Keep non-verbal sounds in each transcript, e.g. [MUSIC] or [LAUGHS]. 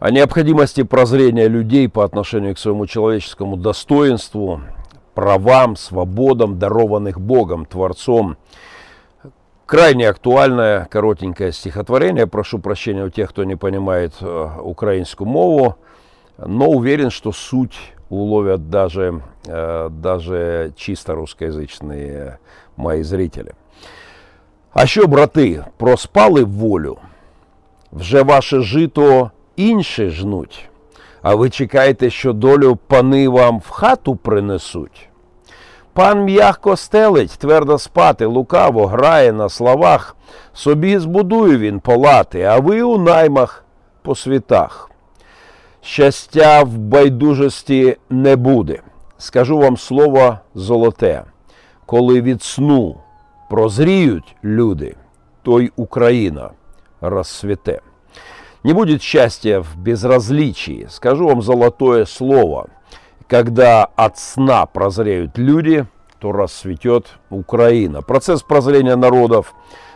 о необходимости прозрения людей по отношению к своему человеческому достоинству, правам, свободам, дарованных Богом, Творцом. Крайне актуальное коротенькое стихотворение. Прошу прощения у тех, кто не понимает э, украинскую мову, но уверен, что суть уловят даже, э, даже чисто русскоязычные мои зрители. А що, брати, проспали волю? Вже ваше жито інші жнуть, а ви чекаєте, що долю пани вам в хату принесуть. Пан м'ягко стелить, твердо спати, лукаво грає на словах. Собі збудує він палати, а ви у наймах по світах. Щастя в байдужості не буде. Скажу вам слово золоте, коли від сну прозріють люди, то й Україна розцвіте. Не будет счастья в безразличии. Скажу вам золотое слово. Когда от сна прозреют люди, то расцветет Украина. Процесс прозрения народов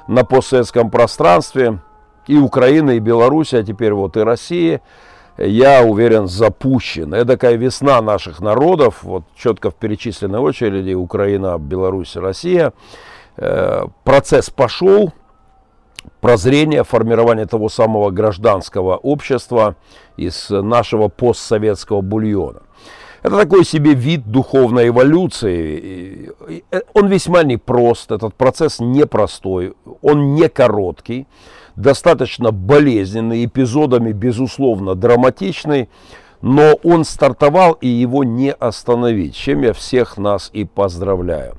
на постсоветском пространстве и Украины, и Беларуси, а теперь вот и России, я уверен, запущен. Это такая весна наших народов, вот четко в перечисленной очереди Украина, Беларусь, Россия. Э, процесс пошел, прозрение, формирование того самого гражданского общества из нашего постсоветского бульона. Это такой себе вид духовной эволюции. Э, он весьма непрост, этот процесс непростой, он не короткий, достаточно болезненный, эпизодами, безусловно, драматичный, но он стартовал и его не остановить, чем я всех нас и поздравляю.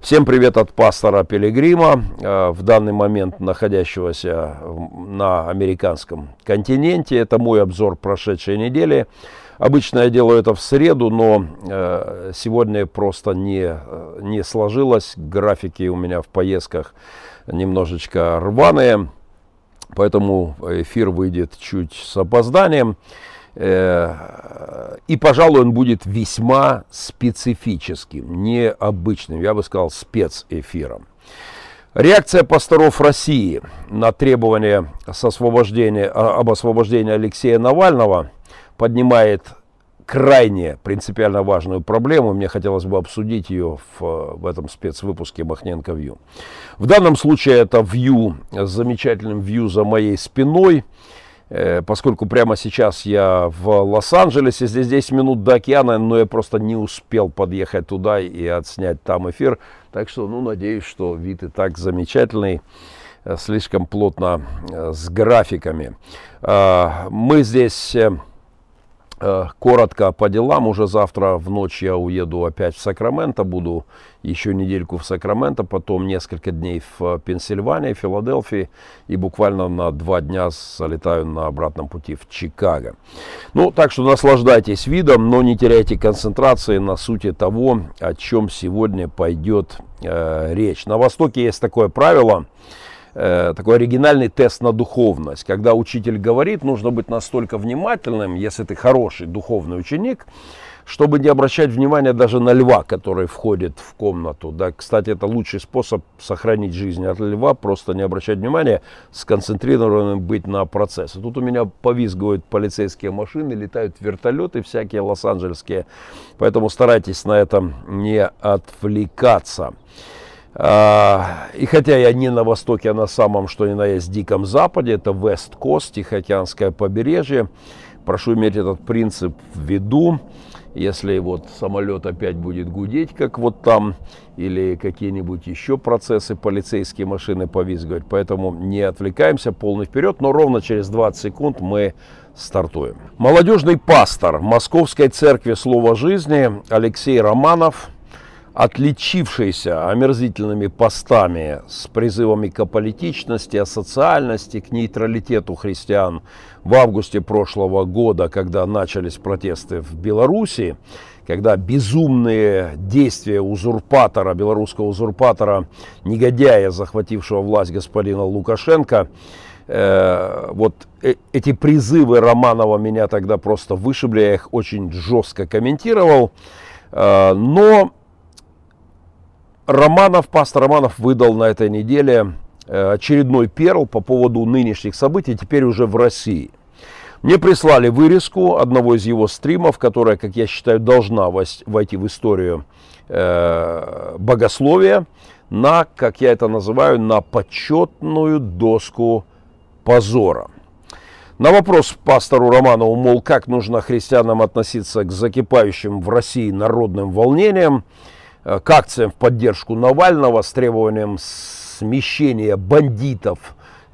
Всем привет от пастора Пилигрима, э, в данный момент находящегося на американском континенте. Это мой обзор прошедшей недели. Обычно я делаю это в среду, но э, сегодня просто не, э, не сложилось. Графики у меня в поездках немножечко рваные, поэтому эфир выйдет чуть с опозданием. Э, и, пожалуй, он будет весьма специфическим, необычным, я бы сказал, спецэфиром. Реакция пасторов России на требование освобождения, об освобождении Алексея Навального поднимает крайне принципиально важную проблему. Мне хотелось бы обсудить ее в, в этом спецвыпуске Махненко Вью. В данном случае это Вью с замечательным Вью за моей спиной – поскольку прямо сейчас я в Лос-Анджелесе, здесь 10 минут до океана, но я просто не успел подъехать туда и отснять там эфир. Так что, ну, надеюсь, что вид и так замечательный, э, слишком плотно э, с графиками. Мы здесь Э, коротко по делам. Уже завтра в ночь я уеду опять в Сакраменто. Буду еще недельку в Сакраменто, потом несколько дней в Пенсильвании, Филадельфии. И буквально на два дня залетаю на обратном пути в Чикаго. Ну, так что наслаждайтесь видом, но не теряйте концентрации на сути того, о чем сегодня пойдет э, речь. На Востоке есть такое правило – Э, такой оригинальный тест на духовность. Когда учитель говорит, нужно быть настолько внимательным, если ты хороший духовный ученик, чтобы не обращать внимания даже на льва, который входит в комнату. Да, кстати, это лучший способ сохранить жизнь от льва, просто не обращать внимания, сконцентрированным быть на процессе. Тут у меня повизгивают полицейские машины, летают вертолеты всякие лос-анджелесские, поэтому старайтесь на этом не отвлекаться. А, и хотя я не на востоке, а на самом, что ни на есть, диком западе, это Вест-Кост, Тихоокеанское побережье, прошу иметь этот принцип в виду. Если вот самолет опять будет гудеть, как вот там, или какие-нибудь еще процессы, полицейские машины повизгивать. Поэтому не отвлекаемся, полный вперед, но ровно через 20 секунд мы стартуем. Молодежный пастор Московской церкви Слова Жизни Алексей Романов – отличившийся омерзительными постами с призывами к аполитичности, асоциальности, к нейтралитету христиан в августе прошлого года, когда начались протесты в Беларуси, когда безумные действия узурпатора, белорусского узурпатора, негодяя, захватившего власть господина Лукашенко, э, вот э, эти призывы Романова меня тогда просто вышибли, я их очень жестко комментировал, э, но Романов, пастор Романов выдал на этой неделе э, очередной перл по поводу нынешних событий, теперь уже в России. Мне прислали вырезку одного из его стримов, которая, как я считаю, должна войти в историю э, богословия на, как я это называю, на почетную доску позора. На вопрос пастору Романову, мол, как нужно христианам относиться к закипающим в России народным волнениям, к акциям в поддержку Навального с требованием смещения бандитов,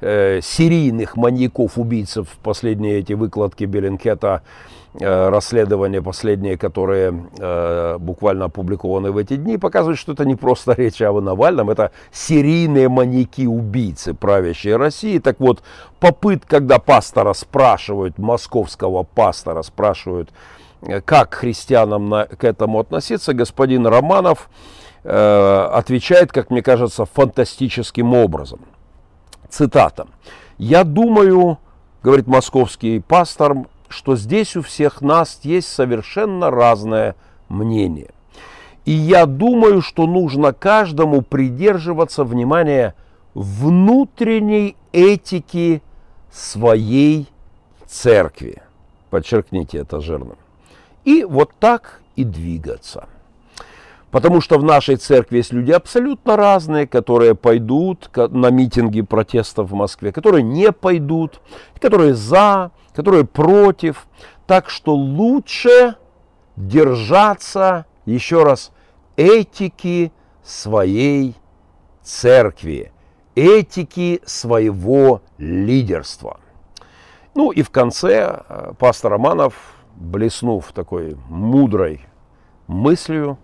э, серийных маньяков, убийцев, последние эти выкладки Беллинкета – Э, расследования последние, которые э, буквально опубликованы в эти дни, показывают, что это не просто [LAUGHS] речь о Навальном, это серийные маньяки-убийцы правящей России. Так вот, попыт, когда пастора спрашивают, московского пастора спрашивают, э, как христианам на, к этому относиться, господин Романов э, отвечает, как мне кажется, фантастическим образом. Цитата. «Я думаю, — говорит московский пастор, что здесь у всех нас есть совершенно разное мнение. И я думаю, что нужно каждому придерживаться, внимания внутренней этики своей церкви. Подчеркните это жирно. И вот так и двигаться. Потому что в нашей церкви есть люди абсолютно разные, которые пойдут на митинги протестов в Москве, которые не пойдут, которые за, которые против. Так что лучше держаться, еще раз, этики своей церкви, этики своего лидерства. Ну и в конце э, пастор Романов, блеснув такой мудрой мыслью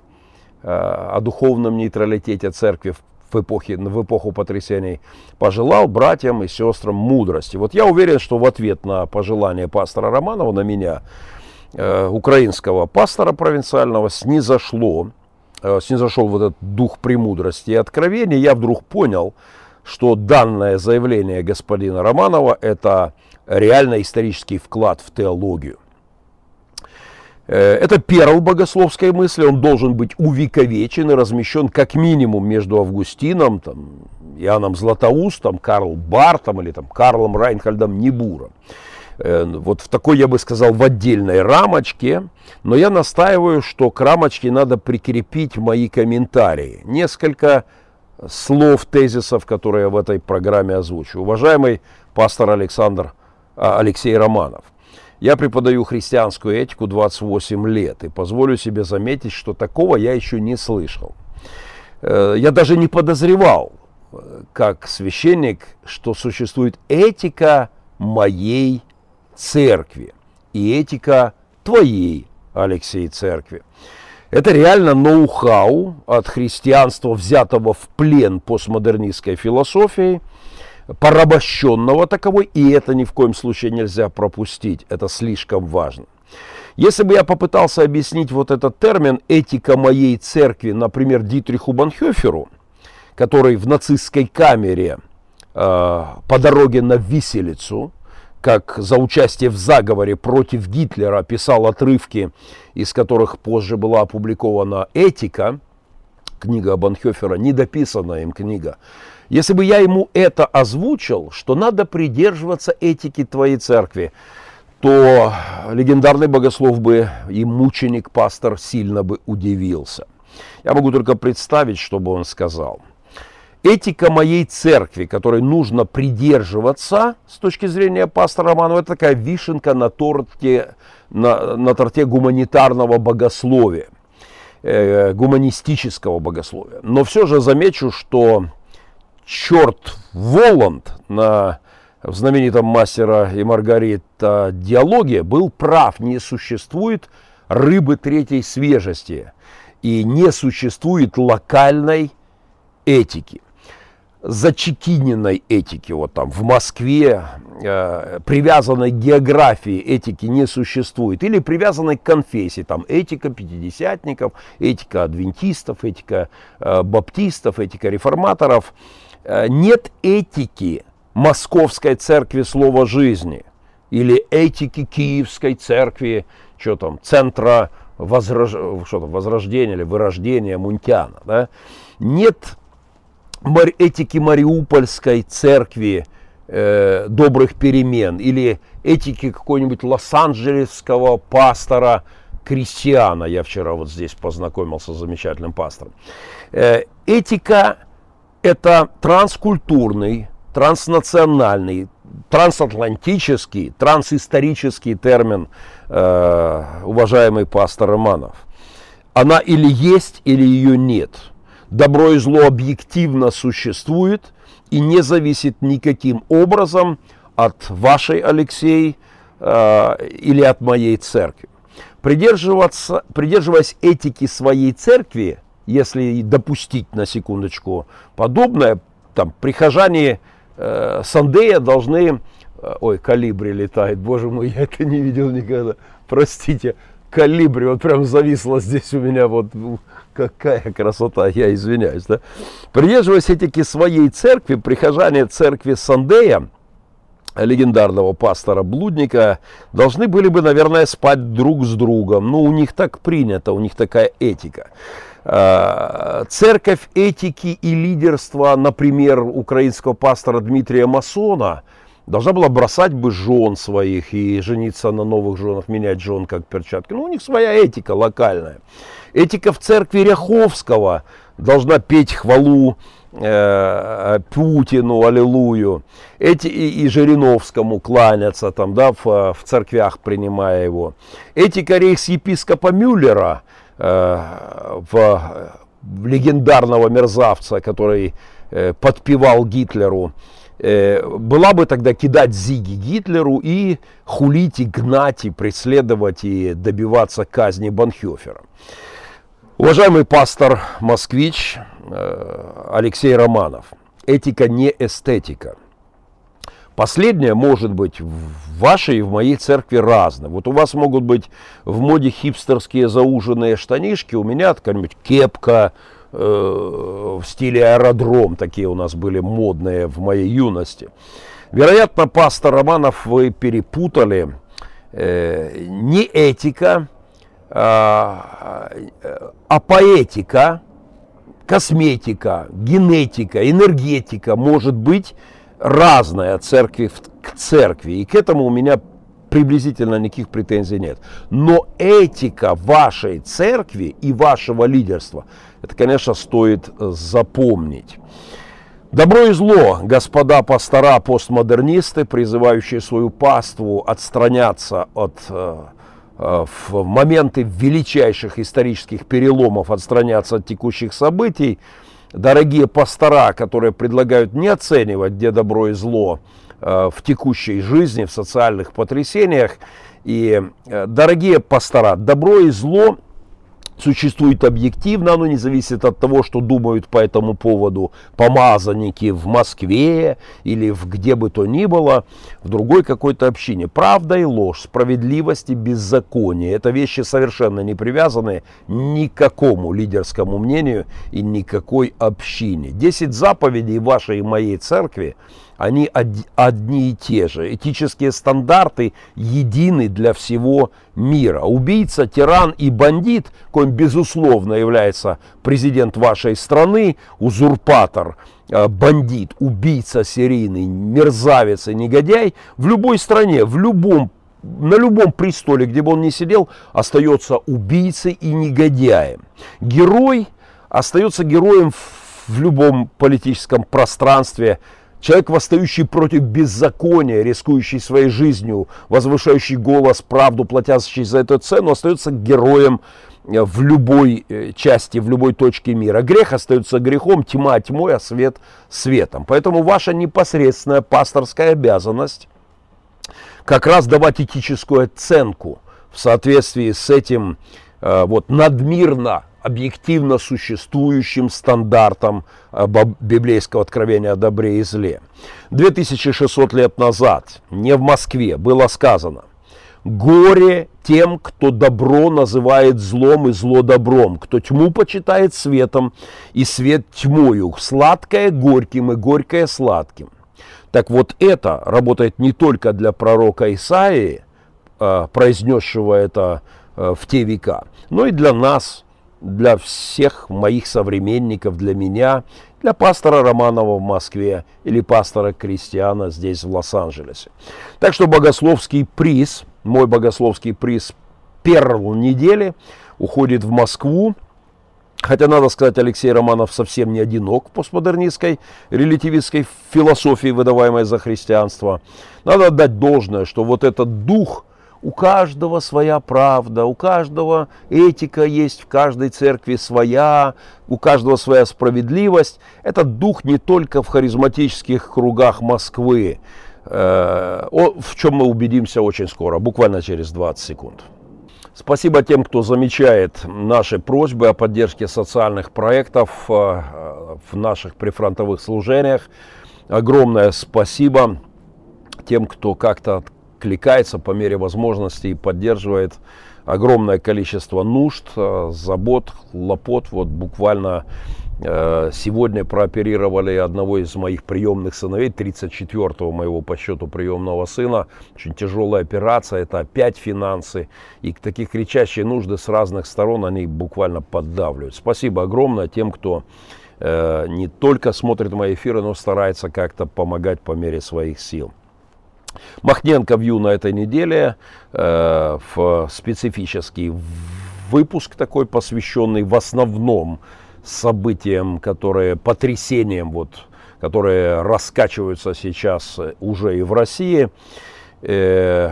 э, о духовном нейтралитете церкви в эпохе, в эпоху потрясений, пожелал братьям и сестрам мудрости. Вот я уверен, что в ответ на пожелание пастора Романова, на меня, э, украинского пастора провинциального, снизошло, э, снизошел вот этот дух премудрости и откровения, я вдруг понял, что данное заявление господина Романова – это реально исторический вклад в теологию. Э, это перл богословской мысли, он должен быть увековечен и размещен как минимум между Августином, там, Иоанном Златоустом, Карл Бартом или там, Карлом Райнхальдом Небуром. Э, вот в такой, я бы сказал, в отдельной рамочке, но я настаиваю, что к рамочке надо прикрепить мои комментарии. Несколько слов, тезисов, которые я в этой программе озвучу. Уважаемый пастор Александр а, Алексей Романов – я преподаю христианскую этику 28 лет и позволю себе заметить, что такого я еще не слышал. Э, я даже не подозревал, э, как священник, что существует этика моей церкви и этика твоей, Алексей, церкви. Это реально ноу-хау от христианства, взятого в плен постмодернистской философией – порабощенного таковой, и это ни в коем случае нельзя пропустить, это слишком важно. Если бы я попытался объяснить вот этот термин «этика моей церкви», например, Дитриху Банхёферу, который в нацистской камере э, по дороге на виселицу, как за участие в заговоре против Гитлера писал отрывки, из которых позже была опубликована «Этика», книга Банхёфера, недописанная им книга, если бы я ему это озвучил, что надо придерживаться этики твоей церкви, то легендарный богослов бы и мученик, пастор сильно бы удивился. Я могу только представить, что бы он сказал. Этика моей церкви, которой нужно придерживаться с точки зрения пастора Романова, это такая вишенка на торте, на, на торте гуманитарного богословия, э, гуманистического богословия. Но все же замечу, что черт Воланд на в знаменитом «Мастера и Маргарита» диалоге был прав, не существует рыбы третьей свежести и не существует локальной этики зачекиненной этики, вот там в Москве э, привязанной к географии этики не существует, или привязанной к конфессии, там этика пятидесятников, этика адвентистов, этика э, баптистов, этика реформаторов – нет этики Московской церкви слова жизни или этики Киевской церкви, что там, центра возрож... что там, возрождения или вырождения Мунтяна. Да? Нет этики Мариупольской церкви э, добрых перемен или этики какого-нибудь лос-анджелесского пастора Кристиана. Я вчера вот здесь познакомился с замечательным пастором. Э, этика – это транскультурный, транснациональный, трансатлантический, трансисторический термин, э, уважаемый пастор Романов. Она или есть, или ее нет. Добро и зло объективно существует и не зависит никаким образом от вашей, Алексей, э, или от моей церкви. Придерживаться, придерживаясь этики своей церкви, если допустить на секундочку подобное, там прихожане э, Сандея должны... Э, ой, калибри летает, боже мой, я это не видел никогда. Простите, калибри, вот прям зависло здесь у меня, вот какая красота, я извиняюсь. Да? Придерживаясь этики своей церкви, прихожане церкви Сандея, легендарного пастора-блудника, должны были бы, наверное, спать друг с другом. Ну, у них так принято, у них такая этика. А, церковь этики и лидерства, например, украинского пастора Дмитрия Масона, должна была бросать бы жен своих и жениться на новых женах, менять жен как перчатки. Ну, у них своя этика локальная. Этика в церкви Ряховского должна петь хвалу э, Путину, аллилуйю. Эти и, и Жириновскому кланяться там, да, в, в церквях принимая его. Этика рейхс-епископа Мюллера – Э, в, в легендарного мерзавца, который э, подпевал Гитлеру, э, была бы тогда кидать зиги Гитлеру и хулить, и гнать, и преследовать, и добиваться казни Банхёфера. Уважаемый пастор Москвич Алексей Романов, этика не эстетика – Последнее может быть в вашей и в моей церкви разное. Вот у вас могут быть в моде хипстерские зауженные штанишки, у меня какая-нибудь кепка э, в стиле аэродром, такие у нас были модные в моей юности. Вероятно, пастор Романов, вы перепутали э, не этика, а, а поэтика, косметика, генетика, энергетика может быть разная от церкви к церкви. И к этому у меня приблизительно никаких претензий нет. Но этика вашей церкви и вашего лидерства, это, конечно, стоит э, запомнить. Добро и зло, господа пастора, постмодернисты, призывающие свою паству отстраняться от э, э, в моменты величайших исторических переломов, отстраняться от текущих событий, дорогие пастора, которые предлагают не оценивать, где добро и зло э, в текущей жизни, в социальных потрясениях. И, э, дорогие пастора, добро и зло существует объективно, оно не зависит от того, что думают по этому поводу помазанники в Москве или в где бы то ни было, в другой какой-то общине. Правда и ложь, справедливость и беззаконие – это вещи совершенно не привязаны ни к какому лидерскому мнению и никакой общине. Десять заповедей вашей и моей церкви – они одни и те же. Этические стандарты едины для всего мира. Убийца, тиран и бандит, коим безусловно является президент вашей страны, узурпатор, э, бандит, убийца серийный, мерзавец и негодяй, в любой стране, в любом на любом престоле, где бы он ни сидел, остается убийцей и негодяем. Герой остается героем в любом политическом пространстве, Человек, восстающий против беззакония, рискующий своей жизнью, возвышающий голос, правду, платящий за эту цену, остается героем э, в любой э, части, в любой точке мира. Грех остается грехом, тьма тьмой, а свет светом. Поэтому ваша непосредственная пасторская обязанность как раз давать этическую оценку в соответствии с этим э, вот надмирно объективно существующим стандартам э, библейского откровения о добре и зле. 2600 лет назад, не в Москве, было сказано, «Горе тем, кто добро называет злом и зло добром, кто тьму почитает светом и свет тьмою, сладкое горьким и горькое сладким». Так вот это работает не только для пророка Исаии, э, произнесшего это э, в те века, но и для нас – для всех моих современников, для меня, для пастора Романова в Москве или пастора Кристиана здесь в Лос-Анджелесе. Так что богословский приз, мой богословский приз Перл недели уходит в Москву. Хотя, надо сказать, Алексей Романов совсем не одинок в постмодернистской релятивистской философии, выдаваемой за христианство. Надо отдать должное, что вот этот дух – у каждого своя правда, у каждого этика есть, в каждой церкви своя, у каждого своя справедливость. Этот дух не только в харизматических кругах Москвы, э, в чем мы убедимся очень скоро, буквально через 20 секунд. Спасибо тем, кто замечает наши просьбы о поддержке социальных проектов э, в наших прифронтовых служениях. Огромное спасибо тем, кто как-то кликается по мере возможности и поддерживает огромное количество нужд, э, забот, лопот. Вот буквально э, сегодня прооперировали одного из моих приемных сыновей, 34-го моего по счету приемного сына. Очень тяжелая операция, это опять финансы. И таких кричащие нужды с разных сторон, они буквально поддавливают. Спасибо огромное тем, кто э, не только смотрит мои эфиры, но старается как-то помогать по мере своих сил. Махненко Вью на этой неделе э, в специфический выпуск такой, посвященный в основном событиям, которые, потрясениям, вот, которые раскачиваются сейчас уже и в России. Э,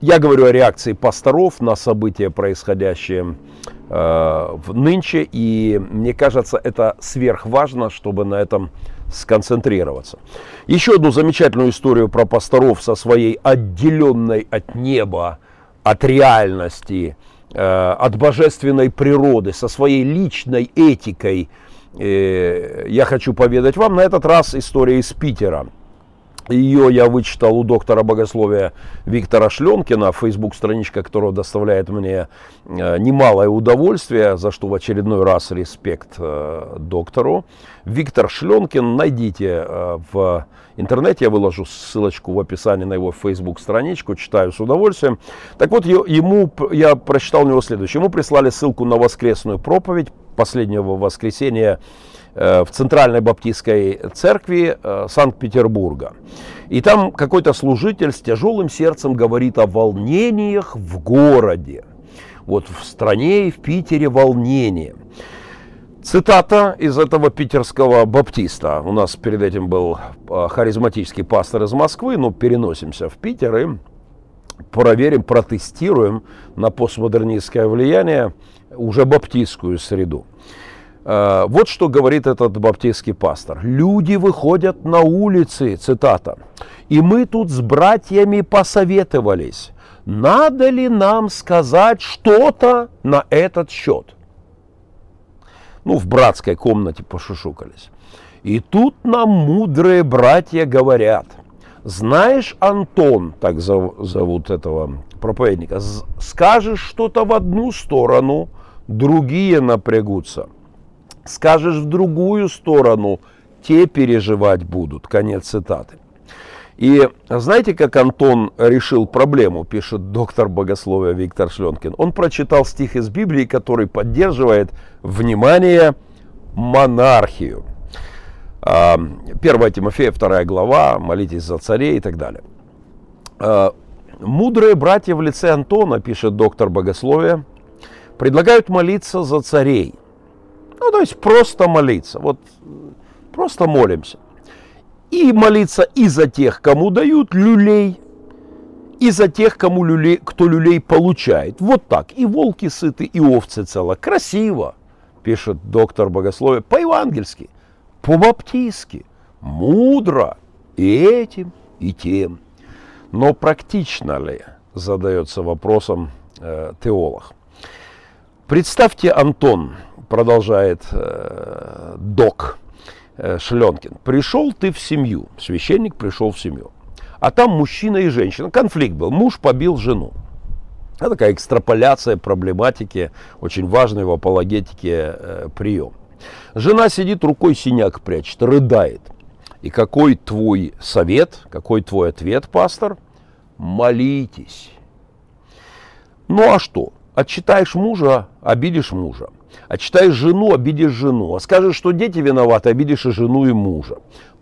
я говорю о реакции пасторов на события, происходящие э, в нынче, и мне кажется, это сверхважно, чтобы на этом сконцентрироваться. Еще одну замечательную историю про пасторов со своей отделенной от неба, от реальности, э, от божественной природы, со своей личной этикой. Э, я хочу поведать вам на этот раз история из Питера. Ее я вычитал у доктора богословия Виктора Шленкина, фейсбук страничка которого доставляет мне э, немалое удовольствие, за что в очередной раз респект э, доктору. Виктор Шленкин, найдите э, в интернете, я выложу ссылочку в описании на его фейсбук страничку, читаю с удовольствием. Так вот, ему, я прочитал у него следующее. Ему прислали ссылку на воскресную проповедь последнего воскресенья в Центральной Баптистской церкви э, Санкт-Петербурга. И там какой-то служитель с тяжелым сердцем говорит о волнениях в городе. Вот в стране и в Питере волнение. Цитата из этого питерского баптиста. У нас перед этим был э, харизматический пастор из Москвы, но переносимся в Питер и проверим, протестируем на постмодернистское влияние уже баптистскую среду. Э, вот что говорит этот баптистский пастор. Люди выходят на улицы, цитата, и мы тут с братьями посоветовались, надо ли нам сказать что-то на этот счет. Ну, в братской комнате пошушукались. И тут нам мудрые братья говорят, знаешь, Антон, так зовут этого проповедника, скажешь что-то в одну сторону, другие напрягутся – Скажешь в другую сторону, те переживать будут. Конец цитаты. И знаете, как Антон решил проблему, пишет доктор богословия Виктор Шленкин. Он прочитал стих из Библии, который поддерживает, внимание, монархию. 1 а, Тимофея, 2 глава, молитесь за царей и так далее. А, мудрые братья в лице Антона, пишет доктор богословия, предлагают молиться за царей – ну, то есть просто молиться. Вот просто молимся. И молиться и за тех, кому дают люлей, и за тех, кому люлей, кто люлей получает. Вот так. И волки сыты, и овцы цело. Красиво, пишет доктор богословия, по-евангельски, по-баптистски, мудро и этим, и тем. Но практично ли, задается вопросом э, теолог. Представьте, Антон, продолжает э, док э, Шленкин, пришел ты в семью, священник пришел в семью, а там мужчина и женщина, конфликт был, муж побил жену. Это такая экстраполяция проблематики, очень важный в апологетике э, прием. Жена сидит, рукой синяк прячет, рыдает. И какой твой совет, какой твой ответ, пастор? Молитесь. Ну а что? Отчитаешь мужа, обидишь мужа. Отчитаешь жену, обидишь жену. А скажешь, что дети виноваты, обидишь и жену, и мужа.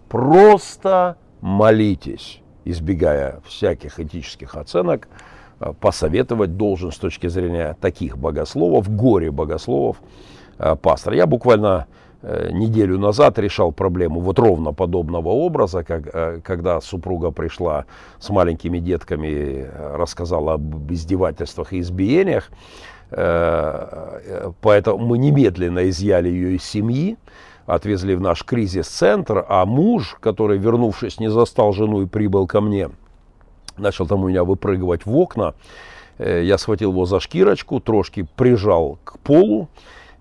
Просто молитесь, избегая всяких этических оценок, э, посоветовать должен с точки зрения таких богословов, горе богословов, э, пастор. Я буквально Э, неделю назад решал проблему вот ровно подобного образа, как, э, когда супруга пришла с маленькими детками, рассказала об издевательствах и избиениях. Э, поэтому мы немедленно изъяли ее из семьи, отвезли в наш кризис-центр, а муж, который, вернувшись, не застал жену и прибыл ко мне, начал там у меня выпрыгивать в окна. Я схватил его за шкирочку, трошки прижал к полу,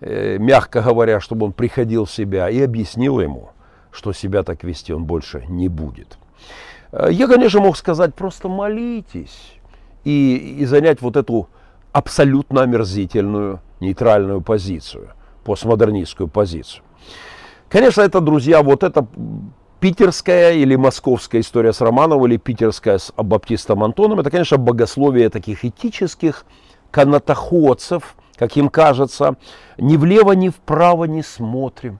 Э, мягко говоря, чтобы он приходил в себя и объяснил ему, что себя так вести он больше не будет. Э, я, конечно, мог сказать, просто молитесь и, и занять вот эту абсолютно омерзительную нейтральную позицию, постмодернистскую позицию. Конечно, это, друзья, вот это питерская или московская история с Романовым или питерская с Баптистом Антоном, это, конечно, богословие таких этических канатоходцев, как им кажется, ни влево, ни вправо не смотрим,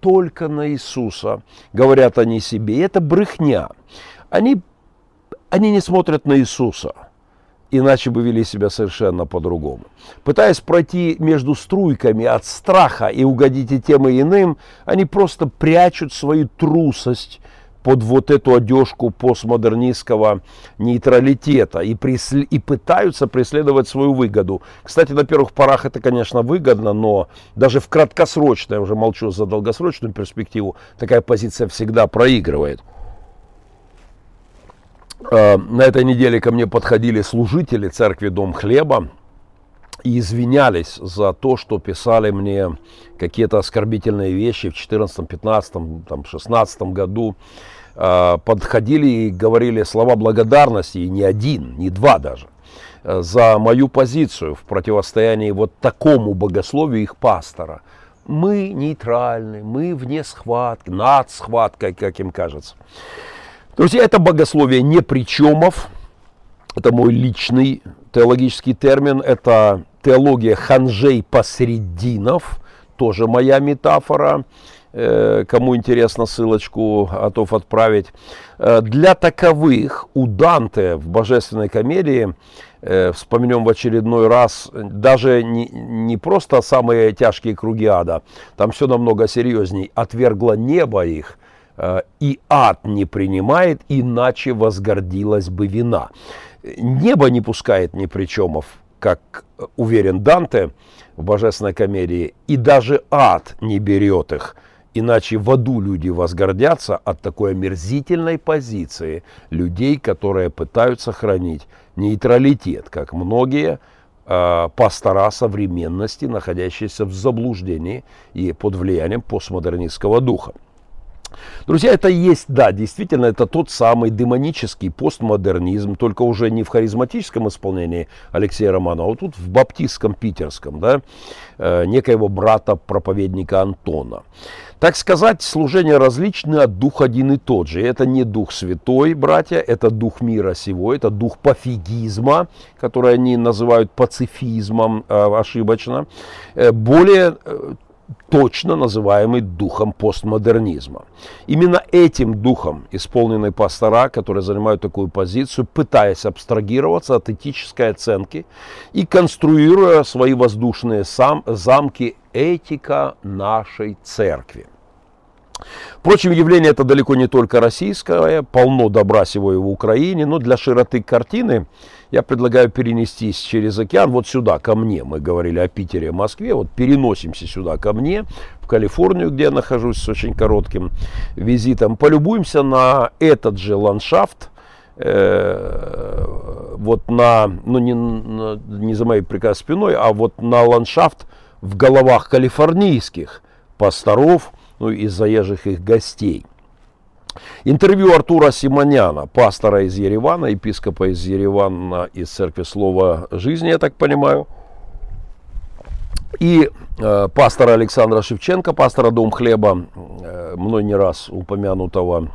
только на Иисуса, говорят они себе. И это брехня. Они, они не смотрят на Иисуса, иначе бы вели себя совершенно по-другому. Пытаясь пройти между струйками от страха и угодить и тем и иным, они просто прячут свою трусость под вот эту одежку постмодернистского нейтралитета и, преслед... и пытаются преследовать свою выгоду. Кстати, на первых порах это, конечно, выгодно, но даже в краткосрочной, я уже молчу за долгосрочную перспективу, такая позиция всегда проигрывает. А, на этой неделе ко мне подходили служители церкви Дом Хлеба и извинялись за то, что писали мне какие-то оскорбительные вещи в 2014, 2015, там, 2016 году. А, подходили и говорили слова благодарности, и не один, не два даже, э, за мою позицию в противостоянии вот такому богословию их пастора. Мы нейтральны, мы вне схватки, над схваткой, как им кажется. Друзья, это богословие не причемов, это мой личный теологический термин, это теология ханжей посрединов, тоже моя метафора. Э, кому интересно, ссылочку готов отправить. Э, для таковых у Данте в «Божественной комедии» э, вспомнем в очередной раз, даже не, не просто самые тяжкие круги ада, там все намного серьезней, отвергло небо их, и ад не принимает, иначе возгордилась бы вина. Небо не пускает ни причемов, как уверен Данте в «Божественной комедии», и даже ад не берет их – Иначе в аду люди возгордятся от такой омерзительной позиции людей, которые пытаются сохранить нейтралитет, как многие э, пастора современности, находящиеся в заблуждении и под влиянием постмодернистского духа. Друзья, это есть, да, действительно, это тот самый демонический постмодернизм, только уже не в харизматическом исполнении Алексея Романова, а тут в баптистском питерском, да, э, некоего брата-проповедника Антона. Так сказать, служение различное, а дух один и тот же. Это не дух святой, братья, это дух мира сего, это дух пофигизма, который они называют пацифизмом э, ошибочно. Э, более э, точно называемый духом постмодернизма. Именно этим духом исполнены пастора, которые занимают такую позицию, пытаясь абстрагироваться от этической оценки и конструируя свои воздушные сам, замки этика нашей церкви. Впрочем, явление это далеко не только российское, полно добра сего и в Украине, но для широты картины я предлагаю перенестись через океан вот сюда, ко мне. Мы говорили о Питере, Москве, вот переносимся сюда ко мне, в Калифорнию, где я нахожусь с очень коротким визитом. Полюбуемся на этот же ландшафт, э, вот на, ну не, не за моей приказ спиной, а вот на ландшафт в головах калифорнийских пасторов, ну и заезжих их гостей. Интервью Артура Симоняна, пастора из Еревана, епископа из Еревана, из Церкви Слова Жизни, я так понимаю, и э, пастора Александра Шевченко, пастора Дом Хлеба, э, мной не раз упомянутого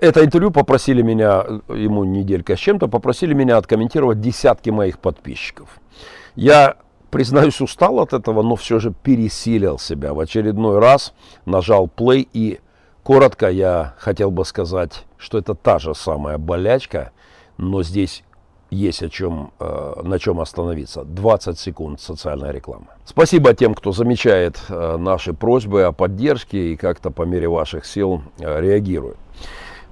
Это интервью попросили меня, ему неделька с чем-то, попросили меня откомментировать десятки моих подписчиков. Я, признаюсь, устал от этого, но все же пересилил себя. В очередной раз нажал play и коротко я хотел бы сказать, что это та же самая болячка, но здесь есть о чем, э, на чем остановиться. 20 секунд социальной рекламы. Спасибо тем, кто замечает э, наши просьбы о поддержке и как-то по мере ваших сил э, реагирует.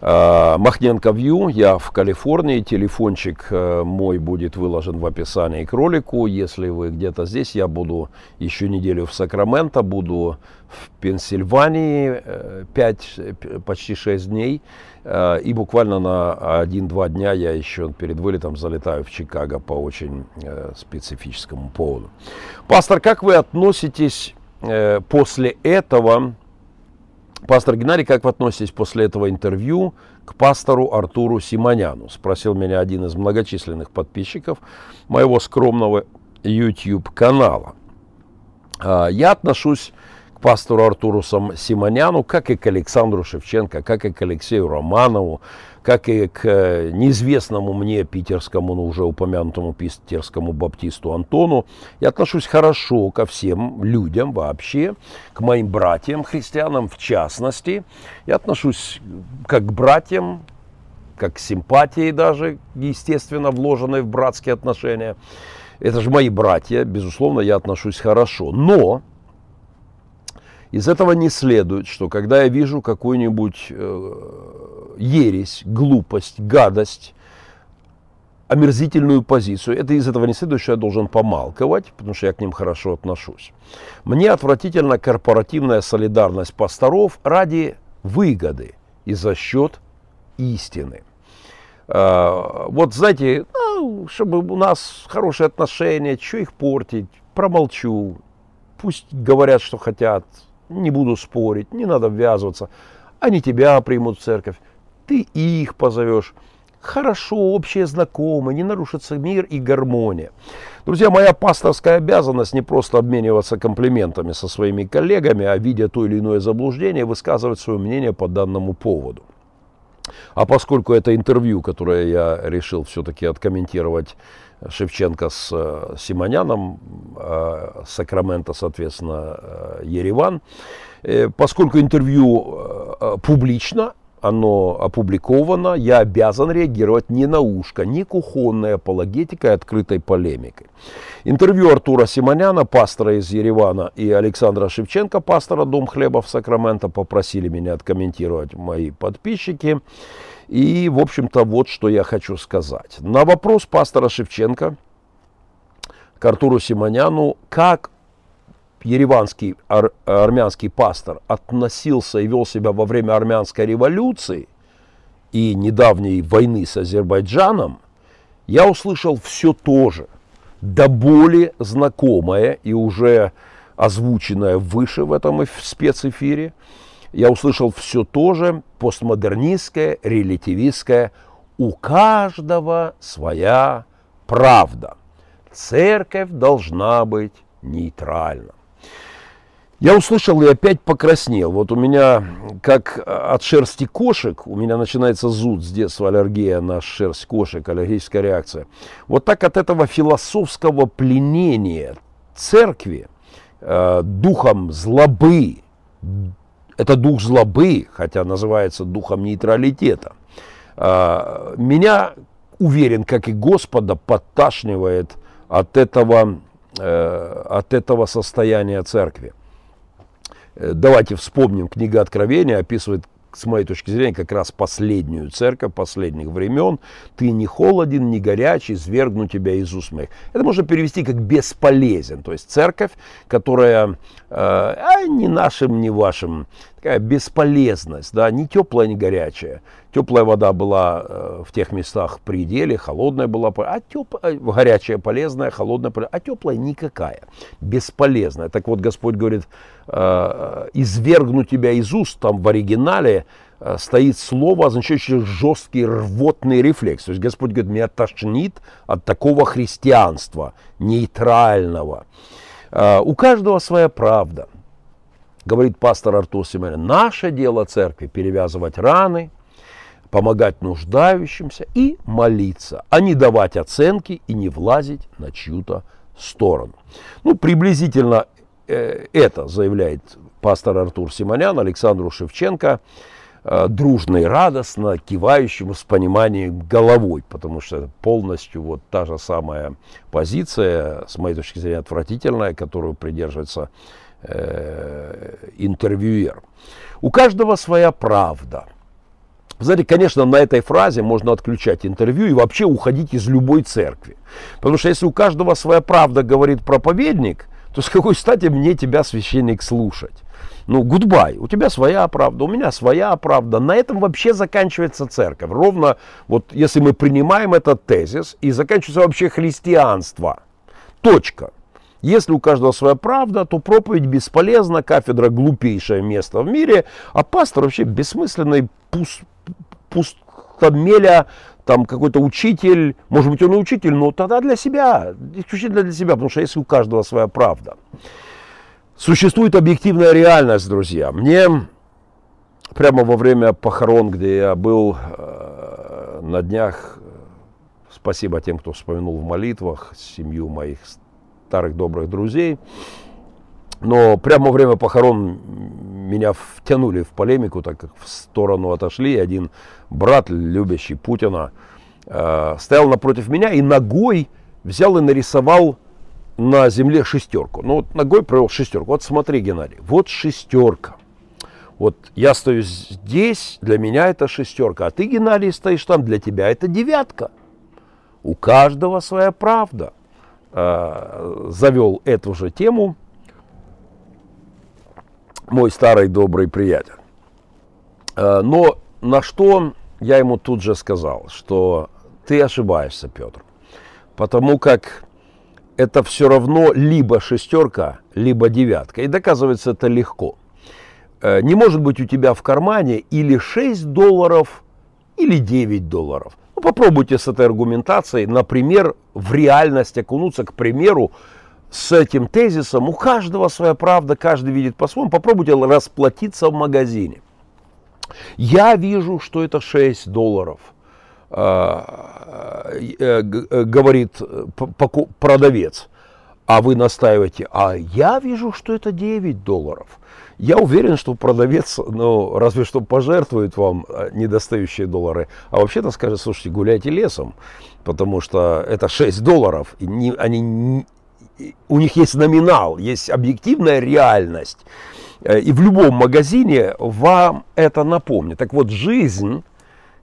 Махненко Вью, я в Калифорнии, телефончик мой будет выложен в описании к ролику. Если вы где-то здесь, я буду еще неделю в Сакраменто, буду в Пенсильвании 5, почти 6 дней. Э, и буквально на 1-2 дня я еще перед вылетом залетаю в Чикаго по очень э, специфическому поводу. Пастор, как вы относитесь э, после этого, пастор Геннадий, как вы относитесь после этого интервью к пастору Артуру Симоняну? Спросил меня один из многочисленных подписчиков моего скромного YouTube канала. Я отношусь пастору Артуру Симоняну, как и к Александру Шевченко, как и к Алексею Романову, как и к э, неизвестному мне питерскому, но уже упомянутому питерскому баптисту Антону. Я отношусь хорошо ко всем людям вообще, к моим братьям христианам в частности. Я отношусь как к братьям, как к симпатии даже, естественно, вложенной в братские отношения. Это же мои братья, безусловно, я отношусь хорошо. Но из этого не следует, что когда я вижу какую-нибудь э, ересь, глупость, гадость, омерзительную позицию, это из этого не следует, что я должен помалковать, потому что я к ним хорошо отношусь. Мне отвратительна корпоративная солидарность пасторов ради выгоды и за счет истины. Э, вот знаете, ну, чтобы у нас хорошие отношения, что их портить, промолчу, пусть говорят, что хотят, не буду спорить, не надо ввязываться. Они тебя примут в церковь, ты их позовешь. Хорошо, общие знакомые, не нарушится мир и гармония. Друзья, моя пасторская обязанность не просто обмениваться комплиментами со своими коллегами, а видя то или иное заблуждение, высказывать свое мнение по данному поводу. А поскольку это интервью, которое я решил все-таки откомментировать Шевченко с э, Симоняном, э, Сакраменто, соответственно, э, Ереван. Поскольку интервью публично, оно опубликовано, я обязан реагировать не на ушко, не кухонной апологетикой, а открытой полемикой. Интервью Артура Симоняна, пастора из Еревана, и Александра Шевченко, пастора Дом хлеба в Сакраменто, попросили меня откомментировать мои подписчики. И, в общем-то, вот что я хочу сказать. На вопрос пастора Шевченко к Артуру Симоняну, как ереванский ар, армянский пастор относился и вел себя во время армянской революции и недавней войны с Азербайджаном, я услышал все то же, до боли знакомое и уже озвученное выше в этом спецэфире – я услышал все то же постмодернистское, релятивистское «у каждого своя правда». Церковь должна быть нейтральна. Я услышал и опять покраснел. Вот у меня, как от шерсти кошек, у меня начинается зуд с детства, аллергия на шерсть кошек, аллергическая реакция. Вот так от этого философского пленения церкви э, духом злобы, это дух злобы, хотя называется духом нейтралитета. А, меня, уверен, как и Господа, подташнивает от этого, э, от этого состояния церкви. Э, давайте вспомним, книга Откровения описывает с моей точки зрения, как раз последнюю церковь последних времен. Ты не холоден, не горячий, свергну тебя из уст моих. Это можно перевести как бесполезен. То есть церковь, которая э, а, ни нашим, ни вашим, такая бесполезность, да, не теплая, не горячая. Теплая вода была э, в тех местах в пределе, холодная была, а теплая, горячая полезная, холодная полезная, а теплая никакая, бесполезная. Так вот Господь говорит, э, извергну тебя из уст, там в оригинале э, стоит слово, означающее жесткий рвотный рефлекс. То есть Господь говорит, меня тошнит от такого христианства, нейтрального. Э, у каждого своя правда говорит пастор Артур Семен, наше дело церкви перевязывать раны, помогать нуждающимся и молиться, а не давать оценки и не влазить на чью-то сторону. Ну, приблизительно э, это заявляет пастор Артур Симонян Александру Шевченко, э, дружно радостно кивающему с пониманием головой, потому что полностью вот та же самая позиция, с моей точки зрения, отвратительная, которую придерживается э, интервьюер. У каждого своя правда – знаете, конечно, на этой фразе можно отключать интервью и вообще уходить из любой церкви. Потому что если у каждого своя правда, говорит проповедник, то с какой стати мне тебя, священник, слушать? Ну, гудбай, у тебя своя правда, у меня своя правда. На этом вообще заканчивается церковь. Ровно вот если мы принимаем этот тезис и заканчивается вообще христианство. Точка. Если у каждого своя правда, то проповедь бесполезна, кафедра глупейшее место в мире, а пастор вообще бессмысленный пуст, пустомеля, там какой-то учитель, может быть он и учитель, но тогда для себя, исключительно для себя, потому что если у каждого своя правда. Существует объективная реальность, друзья. Мне прямо во время похорон, где я был э, на днях, спасибо тем, кто вспомянул в молитвах, семью моих старых добрых друзей, но прямо во время похорон меня втянули в полемику, так как в сторону отошли. Один брат, любящий Путина, э, стоял напротив меня и ногой взял и нарисовал на земле шестерку. Ну вот ногой провел шестерку. Вот смотри, Геннадий, вот шестерка. Вот я стою здесь, для меня это шестерка, а ты, Геннадий, стоишь там, для тебя это девятка. У каждого своя правда. Э, завел эту же тему мой старый добрый приятель. Э, но на что я ему тут же сказал, что ты ошибаешься, Петр. Потому как это все равно либо шестерка, либо девятка. И доказывается это легко. Э, не может быть у тебя в кармане или 6 долларов, или 9 долларов. Ну, попробуйте с этой аргументацией, например, в реальность окунуться, к примеру, с этим тезисом, у каждого своя правда, каждый видит по-своему, попробуйте расплатиться в магазине. Я вижу, что это 6 долларов, а, э, э, говорит продавец, а вы настаиваете, а я вижу, что это 9 долларов. Я уверен, что продавец, ну, разве что пожертвует вам э, недостающие доллары, а вообще-то скажет, слушайте, гуляйте лесом, потому что это 6 долларов, и не, они у них есть номинал, есть объективная реальность. Э, и в любом магазине вам это напомнит. Так вот, жизнь,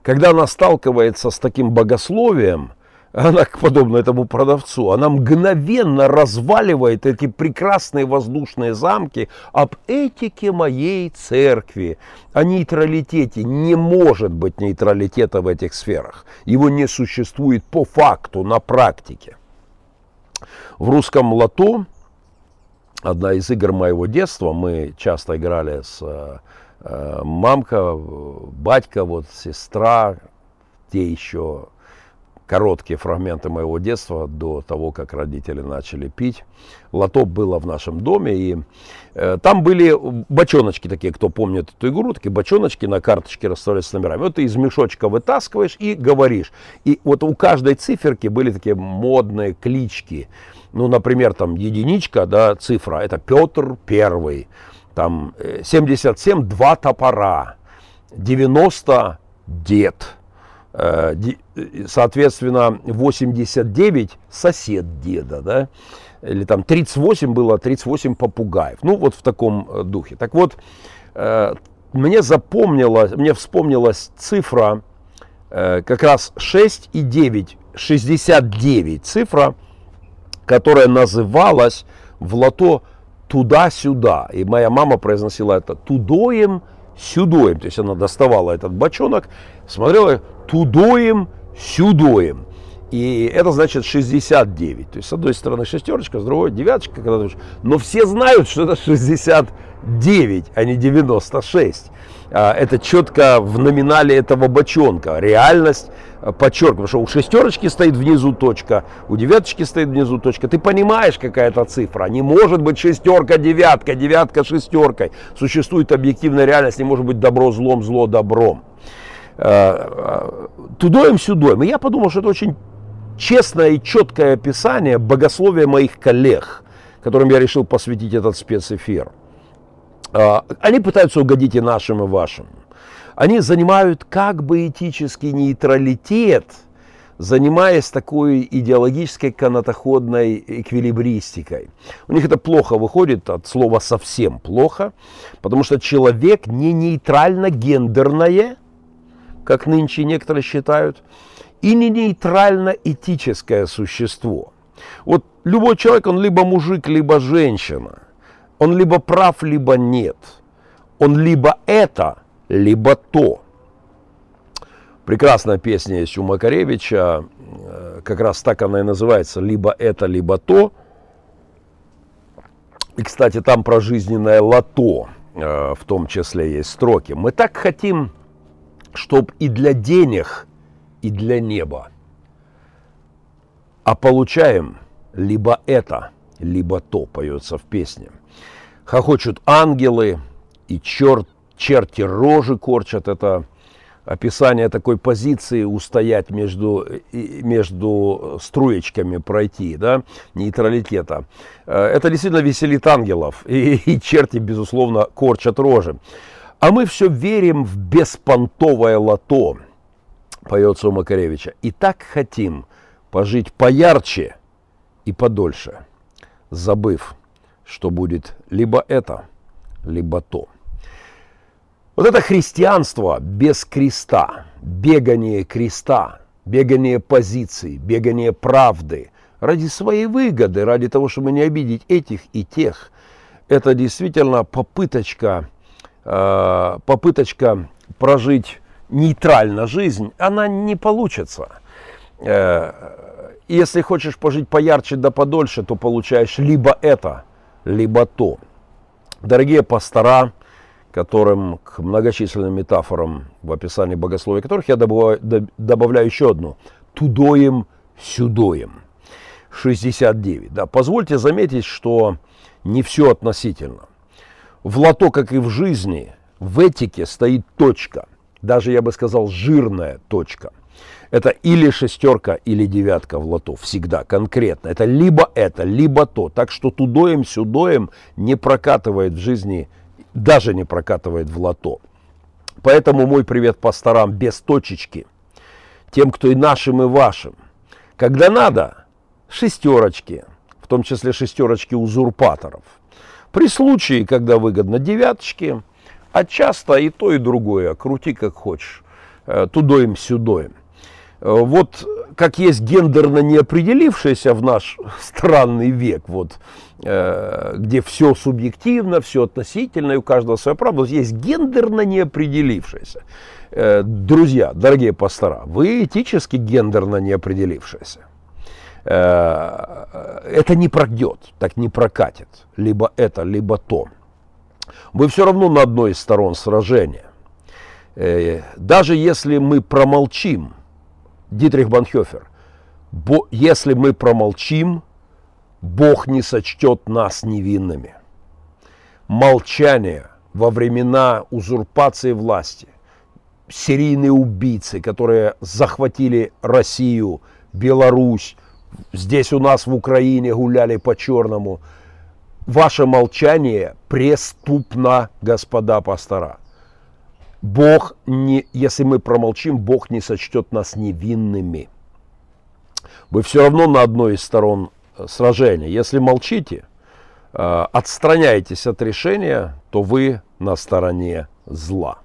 когда она сталкивается с таким богословием, она, подобно этому продавцу, она мгновенно разваливает эти прекрасные воздушные замки об этике моей церкви, о нейтралитете. Не может быть нейтралитета в этих сферах. Его не существует по факту, на практике. В русском лото, одна из игр моего детства, мы часто играли с э, э мамка, батька, вот сестра, те еще короткие фрагменты моего детства до того, как родители начали пить. Лото было в нашем доме, и э, там были бочоночки такие, кто помнит эту игру, такие бочоночки на карточке расставлялись с номерами. Вот ты из мешочка вытаскиваешь и говоришь. И вот у каждой циферки были такие модные клички. Ну, например, там единичка, да, цифра, это Петр Первый. Там 77, э, два топора. 90, дед. Э, соответственно, 89 сосед деда, да, или там 38 было, 38 попугаев. Ну, вот в таком э, духе. Так вот, э, мне запомнилось, мне вспомнилась цифра как раз 6 и 9, 69 цифра, которая называлась в лото туда-сюда. И моя мама произносила это тудоем, сюдоем. То есть она доставала этот бочонок, смотрела тудоем, сюдоем. И это значит 69. То есть, с одной стороны шестерочка, с другой девяточка. Когда ты... Но все знают, что это 69, а не 96. А, это четко в номинале этого бочонка. Реальность а, подчеркиваю, что у шестерочки стоит внизу точка, у девяточки стоит внизу точка. Ты понимаешь, какая это цифра. Не может быть шестерка, девятка, девятка шестеркой. Существует объективная реальность, не может быть добро злом, зло добром. Тудоем сюдоем. И я подумал, что это очень честное и четкое описание богословия моих коллег, которым я решил посвятить этот спецэфир. Они пытаются угодить и нашим, и вашим. Они занимают как бы этический нейтралитет, занимаясь такой идеологической канатоходной эквилибристикой. У них это плохо выходит, от слова совсем плохо, потому что человек не нейтрально гендерное, как нынче некоторые считают, и не нейтрально этическое существо. Вот любой человек, он либо мужик, либо женщина. Он либо прав, либо нет. Он либо это, либо то. Прекрасная песня есть у Макаревича, э, как раз так она и называется, либо это, либо то. И, кстати, там про жизненное лото э, в том числе есть строки. Мы так хотим, чтобы и для денег, и для неба. А получаем либо это, либо то, поется в песне. Хохочут ангелы, и черт черти рожи корчат. Это описание такой позиции устоять между, между струечками пройти, да, нейтралитета. Э, это действительно веселит ангелов, [LAUGHS] и, и черти, безусловно, корчат рожи. А мы все верим в беспонтовое лото, поется у Макаревича. И так хотим пожить поярче и подольше, забыв, что будет либо это, либо то. Вот это христианство без креста, бегание креста, бегание позиций, бегание правды ради своей выгоды, ради того, чтобы не обидеть этих и тех, это действительно попыточка, попыточка прожить нейтрально жизнь, она не получится. Э, если хочешь пожить поярче да подольше, то получаешь либо это, либо то. Дорогие пастора, которым к многочисленным метафорам в описании богословия которых я добавляю, добавляю еще одну. Тудоем, сюдоем. 69. Да, позвольте заметить, что не все относительно. В лото, как и в жизни, в этике стоит точка. Даже, я бы сказал, жирная точка. Это или шестерка, или девятка в лото. Всегда, конкретно. Это либо это, либо то. Так что тудоем, сюдоем не прокатывает в жизни даже не прокатывает в лото. Поэтому мой привет пасторам без точечки, тем, кто и нашим, и вашим. Когда надо, шестерочки, в том числе шестерочки узурпаторов. При случае, когда выгодно, девяточки, а часто и то, и другое, крути как хочешь, э, тудоем-сюдоем. Э, вот как есть гендерно неопределившееся в наш [LAUGHS] странный век, вот, э, где все субъективно, все относительно, и у каждого своя правда, есть гендерно неопределившееся. Друзья, дорогие пастора, вы этически гендерно неопределившиеся. Это не пройдет, так не прокатит. Либо это, либо то. Вы все равно на одной из сторон сражения. Даже если мы промолчим, Дитрих Банхёфер, если мы промолчим, Бог не сочтет нас невинными. Молчание во времена узурпации власти, серийные убийцы, которые захватили Россию, Беларусь, здесь у нас в Украине гуляли по черному. Ваше молчание преступно, господа пастора. Бог не, если мы промолчим, Бог не сочтет нас невинными. Вы все равно на одной из сторон э, сражения. Если молчите, э, отстраняетесь от решения, то вы на стороне зла.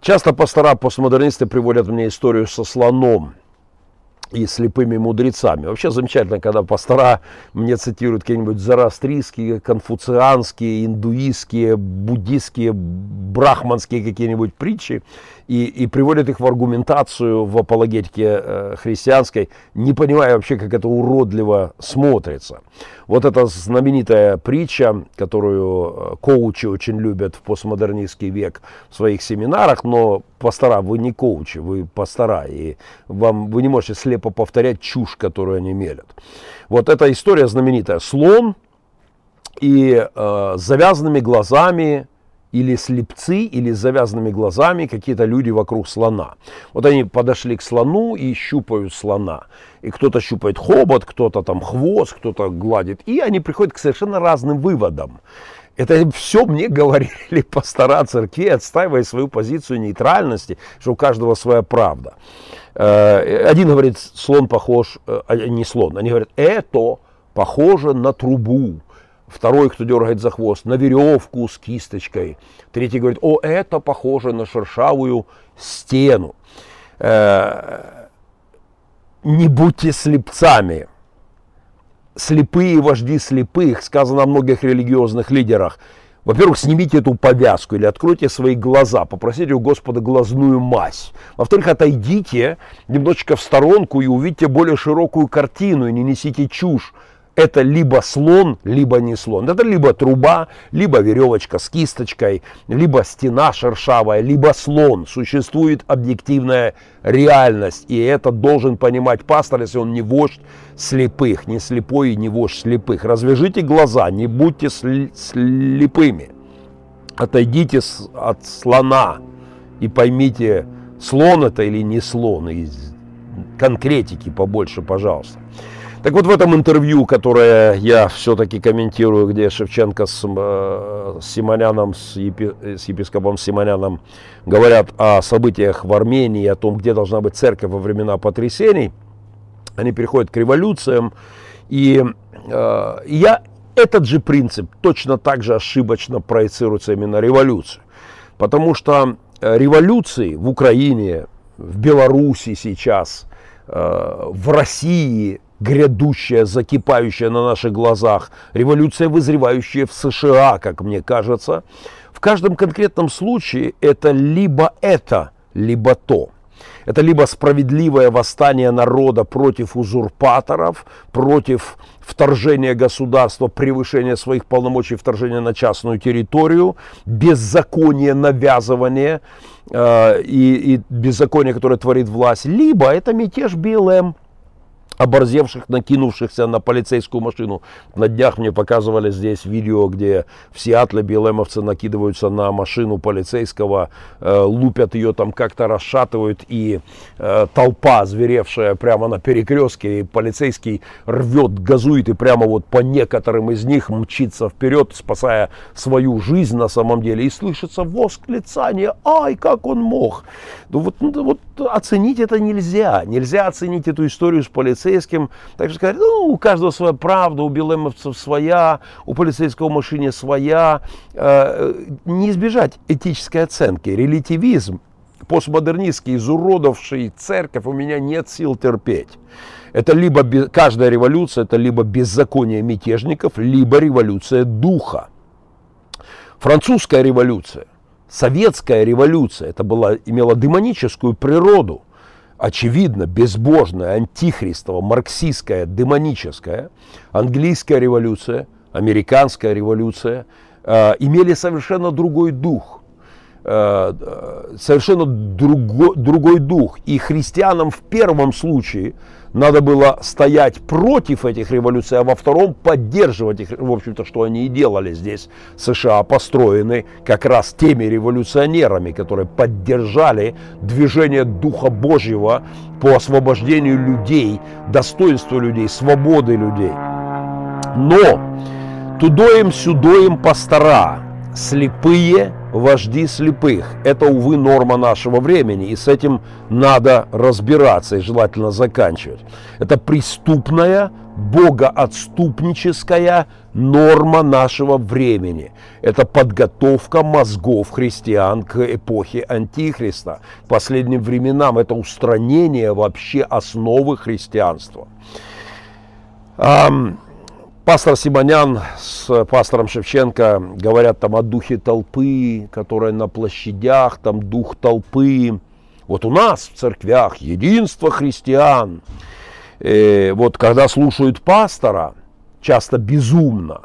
Часто пастора постмодернисты приводят мне историю со слоном и слепыми мудрецами. Вообще замечательно, когда пастора мне цитируют какие-нибудь зарастрийские, конфуцианские, индуистские, буддистские, брахманские какие-нибудь притчи и, и приводят их в аргументацию в апологетике э, христианской, не понимая вообще, как это уродливо смотрится. Вот эта знаменитая притча, которую э, коучи очень любят в постмодернистский век в своих семинарах, но пастора, вы не коучи, вы пастора, и вам, вы не можете слепо повторять чушь, которую они мелят. Вот эта история знаменитая. Слон и э, с завязанными глазами или слепцы, или с завязанными глазами какие-то люди вокруг слона. Вот они подошли к слону и щупают слона. И кто-то щупает хобот, кто-то там хвост, кто-то гладит. И они приходят к совершенно разным выводам. Это все мне говорили [LAUGHS] пастора церкви, отстаивая свою позицию нейтральности, что у каждого своя правда. Э, один говорит, слон похож, э, а не слон, они говорят, это похоже на трубу. Второй, кто дергает за хвост, на веревку с кисточкой. Третий говорит, о, это похоже на шершавую стену. Э, не будьте слепцами. Слепые вожди слепых, сказано о многих религиозных лидерах. Во-первых, снимите эту повязку или откройте свои глаза, попросите у Господа глазную мазь. Во-вторых, отойдите немножечко в сторонку и увидите более широкую картину и не несите чушь это либо слон, либо не слон. Это либо труба, либо веревочка с кисточкой, либо стена шершавая, либо слон. Существует объективная реальность. И это должен понимать пастор, если он не вождь слепых, не слепой и не вождь слепых. Развяжите глаза, не будьте слепыми. Отойдите от слона и поймите, слон это или не слон. И конкретики побольше, пожалуйста. Так вот в этом интервью, которое я все-таки комментирую, где Шевченко с, э, с Симоняном, с, епи, с епископом Симоняном говорят о событиях в Армении, о том, где должна быть церковь во времена потрясений, они переходят к революциям. И э, я этот же принцип точно так же ошибочно проецируется именно на революцию. Потому что э, революции в Украине, в Беларуси сейчас, э, в России – грядущая, закипающая на наших глазах, революция, вызревающая в США, как мне кажется. В каждом конкретном случае это либо это, либо то. Это либо справедливое восстание народа против узурпаторов, против вторжения государства, превышения своих полномочий, вторжения на частную территорию, беззаконие, навязывание э, и, и беззаконие, которое творит власть, либо это мятеж БЛМ, оборзевших, накинувшихся на полицейскую машину. На днях мне показывали здесь видео, где в Сиатле БЛМовцы накидываются на машину полицейского, э, лупят ее там как-то расшатывают, и э, толпа, зверевшая прямо на перекрестке, и полицейский рвет, газует, и прямо вот по некоторым из них мчится вперед, спасая свою жизнь на самом деле, и слышится восклицание, ай, как он мог. Ну вот, ну, вот оценить это нельзя, нельзя оценить эту историю с полицейским полицейским. Так что сказать, ну, у каждого своя правда, у белемовцев своя, у полицейского машине своя. Э, не избежать этической оценки. Релятивизм, постмодернистский, изуродовавший церковь, у меня нет сил терпеть. Это либо каждая революция, это либо беззаконие мятежников, либо революция духа. Французская революция, советская революция, это была, имела демоническую природу – очевидно, безбожная, антихристова, марксистская, демоническая, английская революция, американская революция э, имели совершенно другой дух. Э, совершенно друго, другой дух. И христианам в первом случае – надо было стоять против этих революций, а во втором поддерживать их, в общем-то, что они и делали здесь. США построены как раз теми революционерами, которые поддержали движение Духа Божьего по освобождению людей, достоинству людей, свободы людей. Но тудоем сюдоем пастора, слепые вожди слепых. Это, увы, норма нашего времени, и с этим надо разбираться и желательно заканчивать. Это преступная, богоотступническая норма нашего времени. Это подготовка мозгов христиан к эпохе Антихриста, к последним временам. Это устранение вообще основы христианства. Пастор Симонян с пастором Шевченко говорят там о духе толпы, которая на площадях, там дух толпы. Вот у нас в церквях единство христиан. И э, вот когда слушают пастора, часто безумно,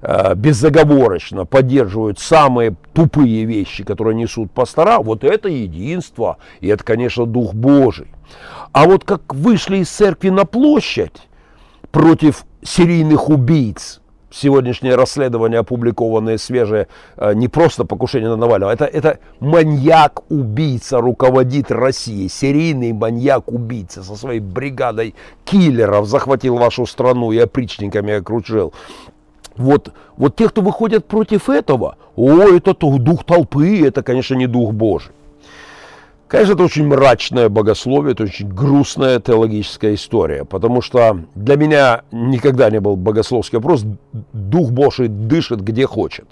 э, безоговорочно поддерживают самые тупые вещи, которые несут пастора, вот это единство, и это, конечно, Дух Божий. А вот как вышли из церкви на площадь против серийных убийц, сегодняшнее расследование, опубликованное свежее, э, не просто покушение на Навального, это, это маньяк-убийца руководит Россией, серийный маньяк-убийца со своей бригадой киллеров захватил вашу страну и опричниками окружил. Вот, вот те, кто выходят против этого, о, это дух толпы, это, конечно, не дух Божий. Конечно, это очень мрачное богословие, это очень грустная теологическая история, потому что для меня никогда не был богословский вопрос, Дух Божий дышит где хочет.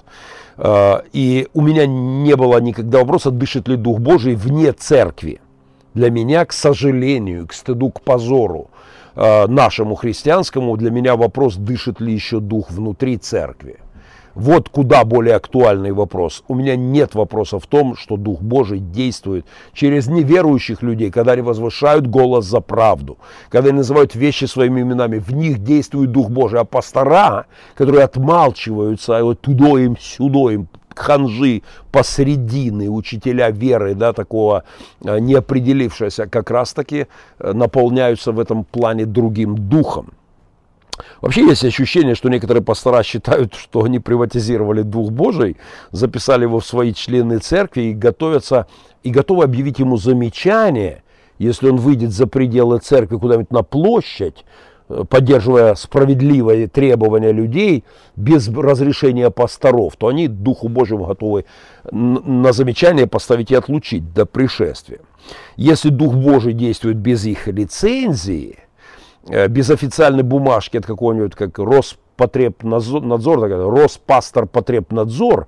А, и у меня не было никогда вопроса, дышит ли Дух Божий вне церкви. Для меня, к сожалению, к стыду, к позору а, нашему христианскому, для меня вопрос, дышит ли еще Дух внутри церкви. Вот куда более актуальный вопрос. У меня нет вопроса в том, что Дух Божий действует через неверующих людей, когда они возвышают голос за правду, когда они называют вещи своими именами. В них действует Дух Божий. А пастора, которые отмалчиваются, вот тудо им, сюдо им, ханжи посредины, учителя веры, да, такого э, неопределившегося, как раз таки э, наполняются в этом плане другим духом. Вообще есть ощущение, что некоторые пастора [LAUGHS] считают, что они приватизировали Дух Божий, записали его в свои члены церкви и готовятся, и готовы объявить ему замечание, если он выйдет за пределы церкви куда-нибудь на площадь, э, поддерживая справедливые требования людей без разрешения пасторов, то они Духу Божьему готовы на замечание поставить и отлучить до пришествия. Если Дух Божий действует без их лицензии – без официальной бумажки от какого-нибудь, как Роспотребнадзор, надзор, Роспасторпотребнадзор,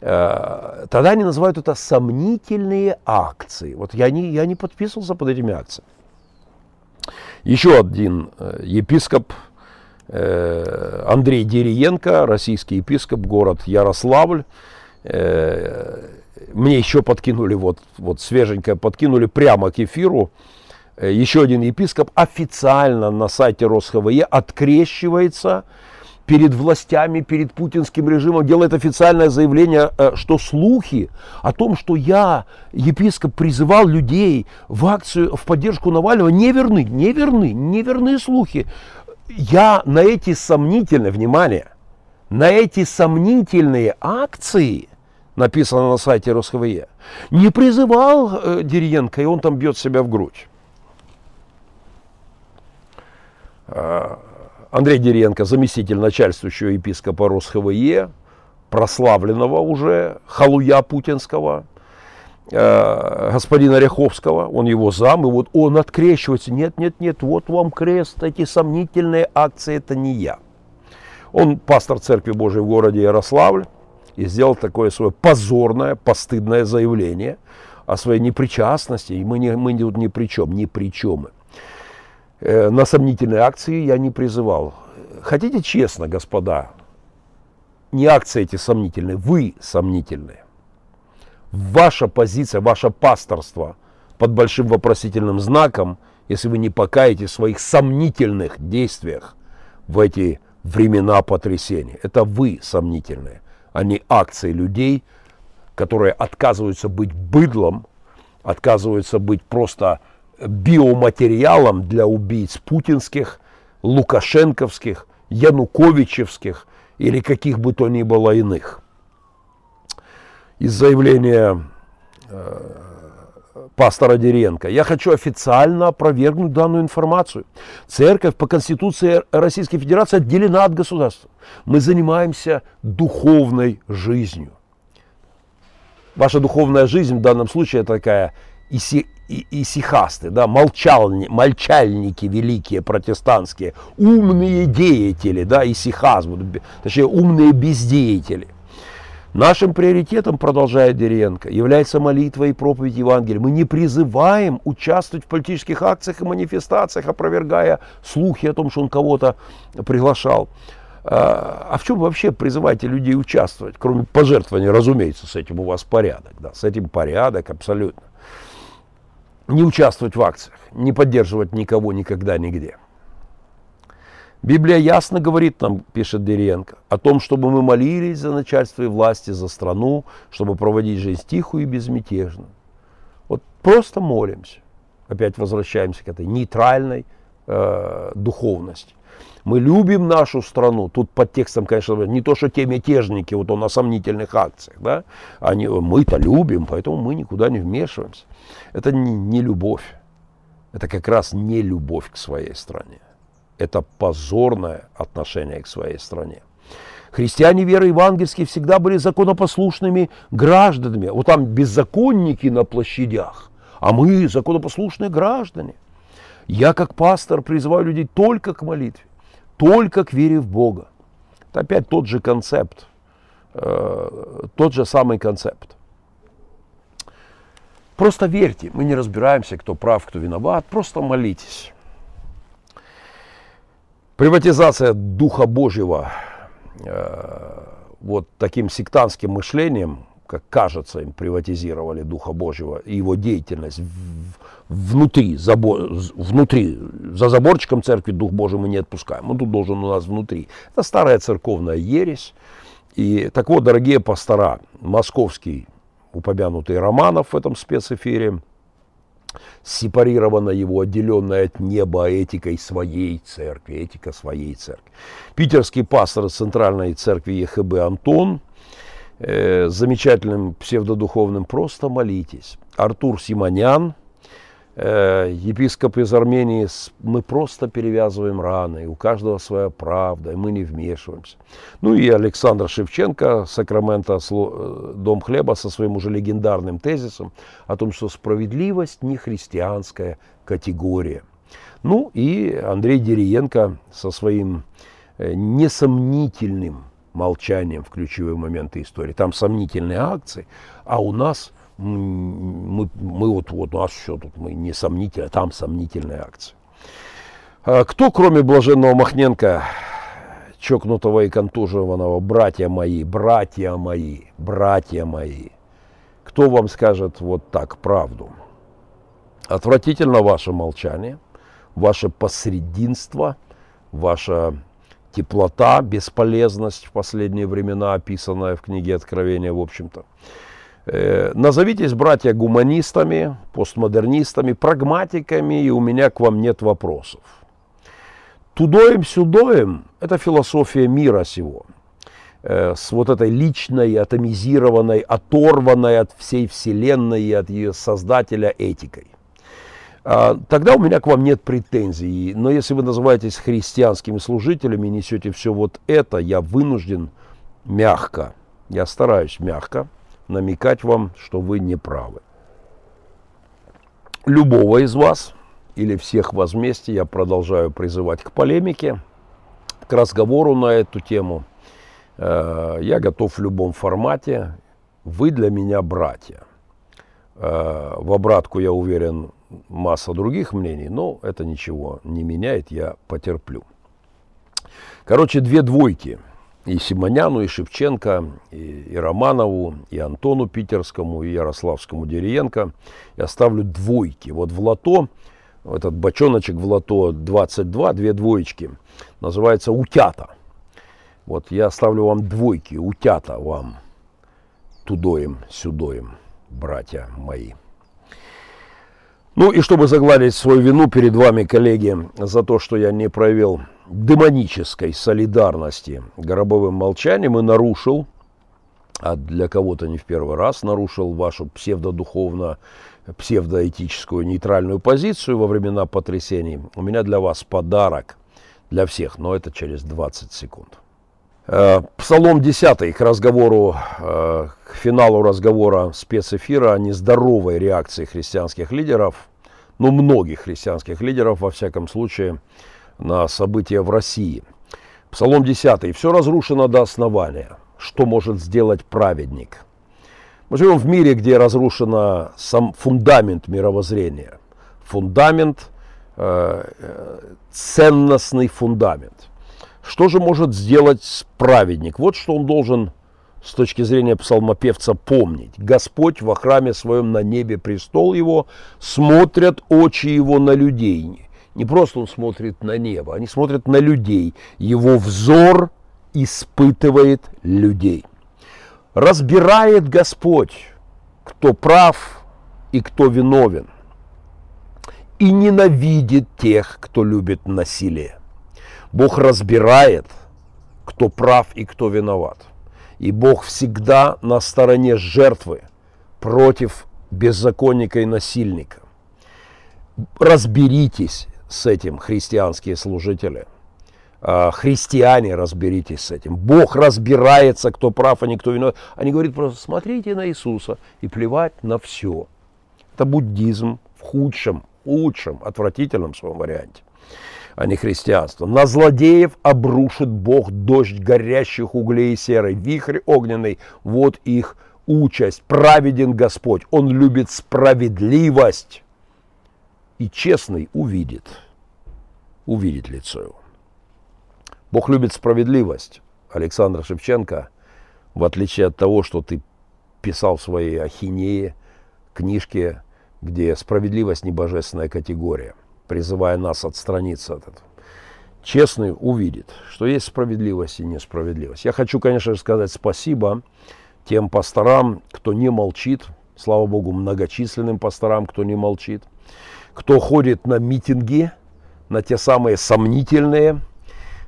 э, тогда они называют это сомнительные акции. Вот я не, я не подписывался под этими акциями. Еще один э, епископ Андрей Дериенко, российский епископ, город Ярославль. Мне еще подкинули, вот, вот свеженькое подкинули прямо к эфиру Э, еще один епископ официально на сайте РосХВЕ открещивается перед властями, перед путинским режимом, делает официальное заявление, э, что слухи о том, что я, епископ, призывал людей в акцию в поддержку Навального, не верны, не верны, не верны слухи. Я на эти сомнительные, внимание, на эти сомнительные акции, написано на сайте РосХВЕ, не призывал э, Дерьенко, и он там бьет себя в грудь. Э, Андрей Деренко, заместитель начальствующего епископа РосХВЕ, прославленного уже халуя путинского, э, господина Ряховского, он его зам, и вот он открещивается, нет, нет, нет, вот вам крест, эти сомнительные акции, это не я. Он пастор Церкви Божией в городе Ярославль и сделал такое свое позорное, постыдное заявление о своей непричастности, и мы, не, мы тут ни при чем, ни при чем. Э, на сомнительные акции я не призывал. Хотите честно, господа, не акции эти сомнительные, вы сомнительные. Ваша позиция, ваше пасторство под большим вопросительным знаком, если вы не покаете в своих сомнительных действиях в эти времена потрясения. Это вы сомнительные, а не акции людей, которые отказываются быть быдлом, отказываются быть просто биоматериалом для убийц путинских, лукашенковских, януковичевских или каких бы то ни было иных. Из заявления э, пастора Деренко. Я хочу официально опровергнуть данную информацию. Церковь по Конституции Российской Федерации отделена от государства. Мы занимаемся духовной жизнью. Ваша духовная жизнь в данном случае такая иси, и, исихасты, да, молчальни, мольчальники великие протестантские, умные деятели, да, исихаз, точнее умные бездеятели. Нашим приоритетом, продолжает Деренко, является молитва и проповедь Евангелия. Мы не призываем участвовать в политических акциях и манифестациях, опровергая слухи о том, что он кого-то приглашал. А, а в чем вообще призываете людей участвовать, кроме пожертвования, разумеется, с этим у вас порядок, да, с этим порядок абсолютно не участвовать в акциях, не поддерживать никого никогда нигде. Библия ясно говорит нам, пишет Деренко, о том, чтобы мы молились за начальство и власти, за страну, чтобы проводить жизнь тихую и безмятежную. Вот просто молимся. Опять возвращаемся к этой нейтральной э, духовности. Мы любим нашу страну. Тут под текстом, конечно, не то, что те мятежники, вот он на сомнительных акциях, да, они, мы-то любим, поэтому мы никуда не вмешиваемся. Это не, не любовь. Это как раз не любовь к своей стране. Это позорное отношение к своей стране. Христиане веры евангельские всегда были законопослушными гражданами. Вот там беззаконники на площадях, а мы законопослушные граждане. Я как пастор призываю людей только к молитве, только к вере в Бога. Это опять тот же концепт, э, тот же самый концепт. Просто верьте, мы не разбираемся, кто прав, кто виноват, просто молитесь. Приватизация Духа Божьего Э, вот таким сектантским мышлением, как кажется, им приватизировали Духа Божьего и его деятельность внутри, забор, внутри, за заборчиком церкви Дух Божий мы не отпускаем. Он тут должен у нас внутри. Это старая церковная ересь. И так вот, дорогие пастора, московский упомянутый Романов в этом спецэфире – сепарирована его, отделенная от неба этикой своей церкви, этика своей церкви. Питерский пастор Центральной церкви ЕХБ Антон, э, замечательным псевдодуховным «Просто молитесь». Артур Симонян – Э, епископ из Армении, мы просто перевязываем раны, у каждого своя правда, и мы не вмешиваемся. Ну и Александр Шевченко, Сакрамента, э, Дом хлеба, со своим уже легендарным тезисом о том, что справедливость не христианская категория. Ну и Андрей Дериенко со своим э, несомнительным молчанием в ключевые моменты истории. Там сомнительные акции, а у нас – мы, мы вот, вот у нас все тут, мы не сомнительные, там сомнительные акции. А кто, кроме Блаженного Махненко, чокнутого и контуженного, братья мои, братья мои, братья мои, кто вам скажет вот так правду? Отвратительно ваше молчание, ваше посрединство, ваша теплота, бесполезность в последние времена, описанная в книге Откровения, в общем-то. Э, назовитесь, братья, гуманистами, постмодернистами, прагматиками, и у меня к вам нет вопросов. Тудоем-сюдоем – это философия мира сего. Э, с вот этой личной, атомизированной, оторванной от всей Вселенной и от ее создателя этикой. А, тогда у меня к вам нет претензий. Но если вы называетесь христианскими служителями и несете все вот это, я вынужден мягко, я стараюсь мягко – намекать вам, что вы не правы. Любого из вас или всех вас вместе я продолжаю призывать к полемике, к разговору на эту тему. Э, я готов в любом формате. Вы для меня братья. Э, в обратку, я уверен, масса других мнений, но это ничего не меняет, я потерплю. Короче, две двойки – и Симоняну, и Шевченко, и, и Романову, и Антону Питерскому, и Ярославскому Дериенко. Я ставлю двойки. Вот в лото, этот бочоночек в лото 22, две двоечки, называется утята. Вот я ставлю вам двойки, утята вам, тудоем, сюдоем, братья мои. Ну и чтобы загладить свою вину перед вами, коллеги, за то, что я не проявил демонической солидарности гробовым молчанием и нарушил, а для кого-то не в первый раз нарушил вашу псевдодуховно псевдоэтическую нейтральную позицию во времена потрясений, у меня для вас подарок для всех, но это через 20 секунд. Э, Псалом 10 к разговору, э, к финалу разговора спецэфира о нездоровой реакции христианских лидеров, ну многих христианских лидеров во всяком случае, на события в России. Псалом 10. «Все разрушено до основания. Что может сделать праведник?» Мы живем в мире, где разрушен сам фундамент мировоззрения. Фундамент, э, э, ценностный фундамент. Что же может сделать праведник? Вот что он должен с точки зрения псалмопевца помнить. Господь во храме своем на небе престол его, смотрят очи его на людей не просто он смотрит на небо, они смотрят на людей. Его взор испытывает людей. Разбирает Господь, кто прав и кто виновен. И ненавидит тех, кто любит насилие. Бог разбирает, кто прав и кто виноват. И Бог всегда на стороне жертвы против беззаконника и насильника. Разберитесь с этим, христианские служители. А, христиане, разберитесь с этим. Бог разбирается, кто прав, а не кто виноват. Они говорят просто, смотрите на Иисуса и плевать на все. Это буддизм в худшем, лучшем, отвратительном своем варианте а не христианство. На злодеев обрушит Бог дождь горящих углей и серой, вихрь огненный, вот их участь. Праведен Господь, Он любит справедливость. И честный увидит, увидит лицо его. Бог любит справедливость. Александр Шевченко, в отличие от того, что ты писал в своей ахинее, книжке, где справедливость не божественная категория – призывая нас отстраниться от этого. Честный увидит, что есть справедливость и несправедливость. Я хочу, конечно же, сказать спасибо тем пасторам, кто не молчит, слава Богу, многочисленным пасторам, кто не молчит, кто ходит на митинги, на те самые сомнительные.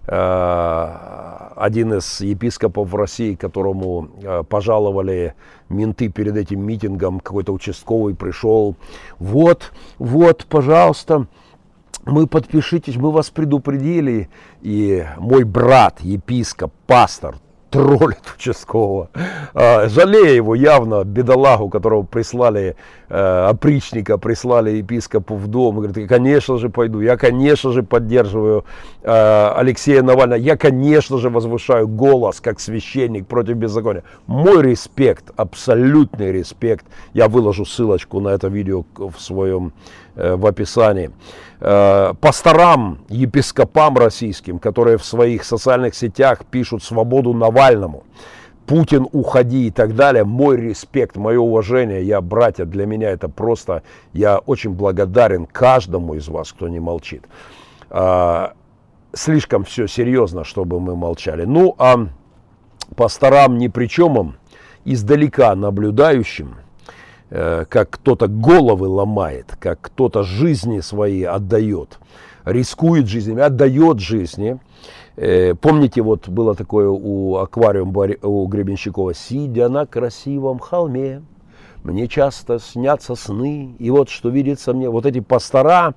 Э, один из епископов в России, которому э, пожаловали менты перед этим митингом, какой-то участковый пришел, вот, вот, пожалуйста, мы подпишитесь, мы вас предупредили. И мой брат, епископ, пастор, троллит участкового. А, жалея его явно, бедолагу, которого прислали, э, опричника, прислали епископу в дом. Говорит, я, конечно же, пойду, я, конечно же, поддерживаю э, Алексея Навального, я, конечно же, возвышаю голос, как священник против беззакония. Мой респект, абсолютный респект. Я выложу ссылочку на это видео в своем, в описании. Э, пасторам, епископам российским, которые в своих социальных сетях пишут свободу Навальному, Путин, уходи и так далее. Мой респект, мое уважение. Я, братья, для меня это просто... Я очень благодарен каждому из вас, кто не молчит. Э, слишком все серьезно, чтобы мы молчали. Ну, а пасторам ни при чем, издалека наблюдающим – Э, как кто-то головы ломает, как кто-то жизни свои отдает, рискует жизнями, отдает жизни. Э, помните, вот было такое у аквариум у Гребенщикова, сидя на красивом холме, мне часто снятся сны, и вот что видится мне, вот эти пастора,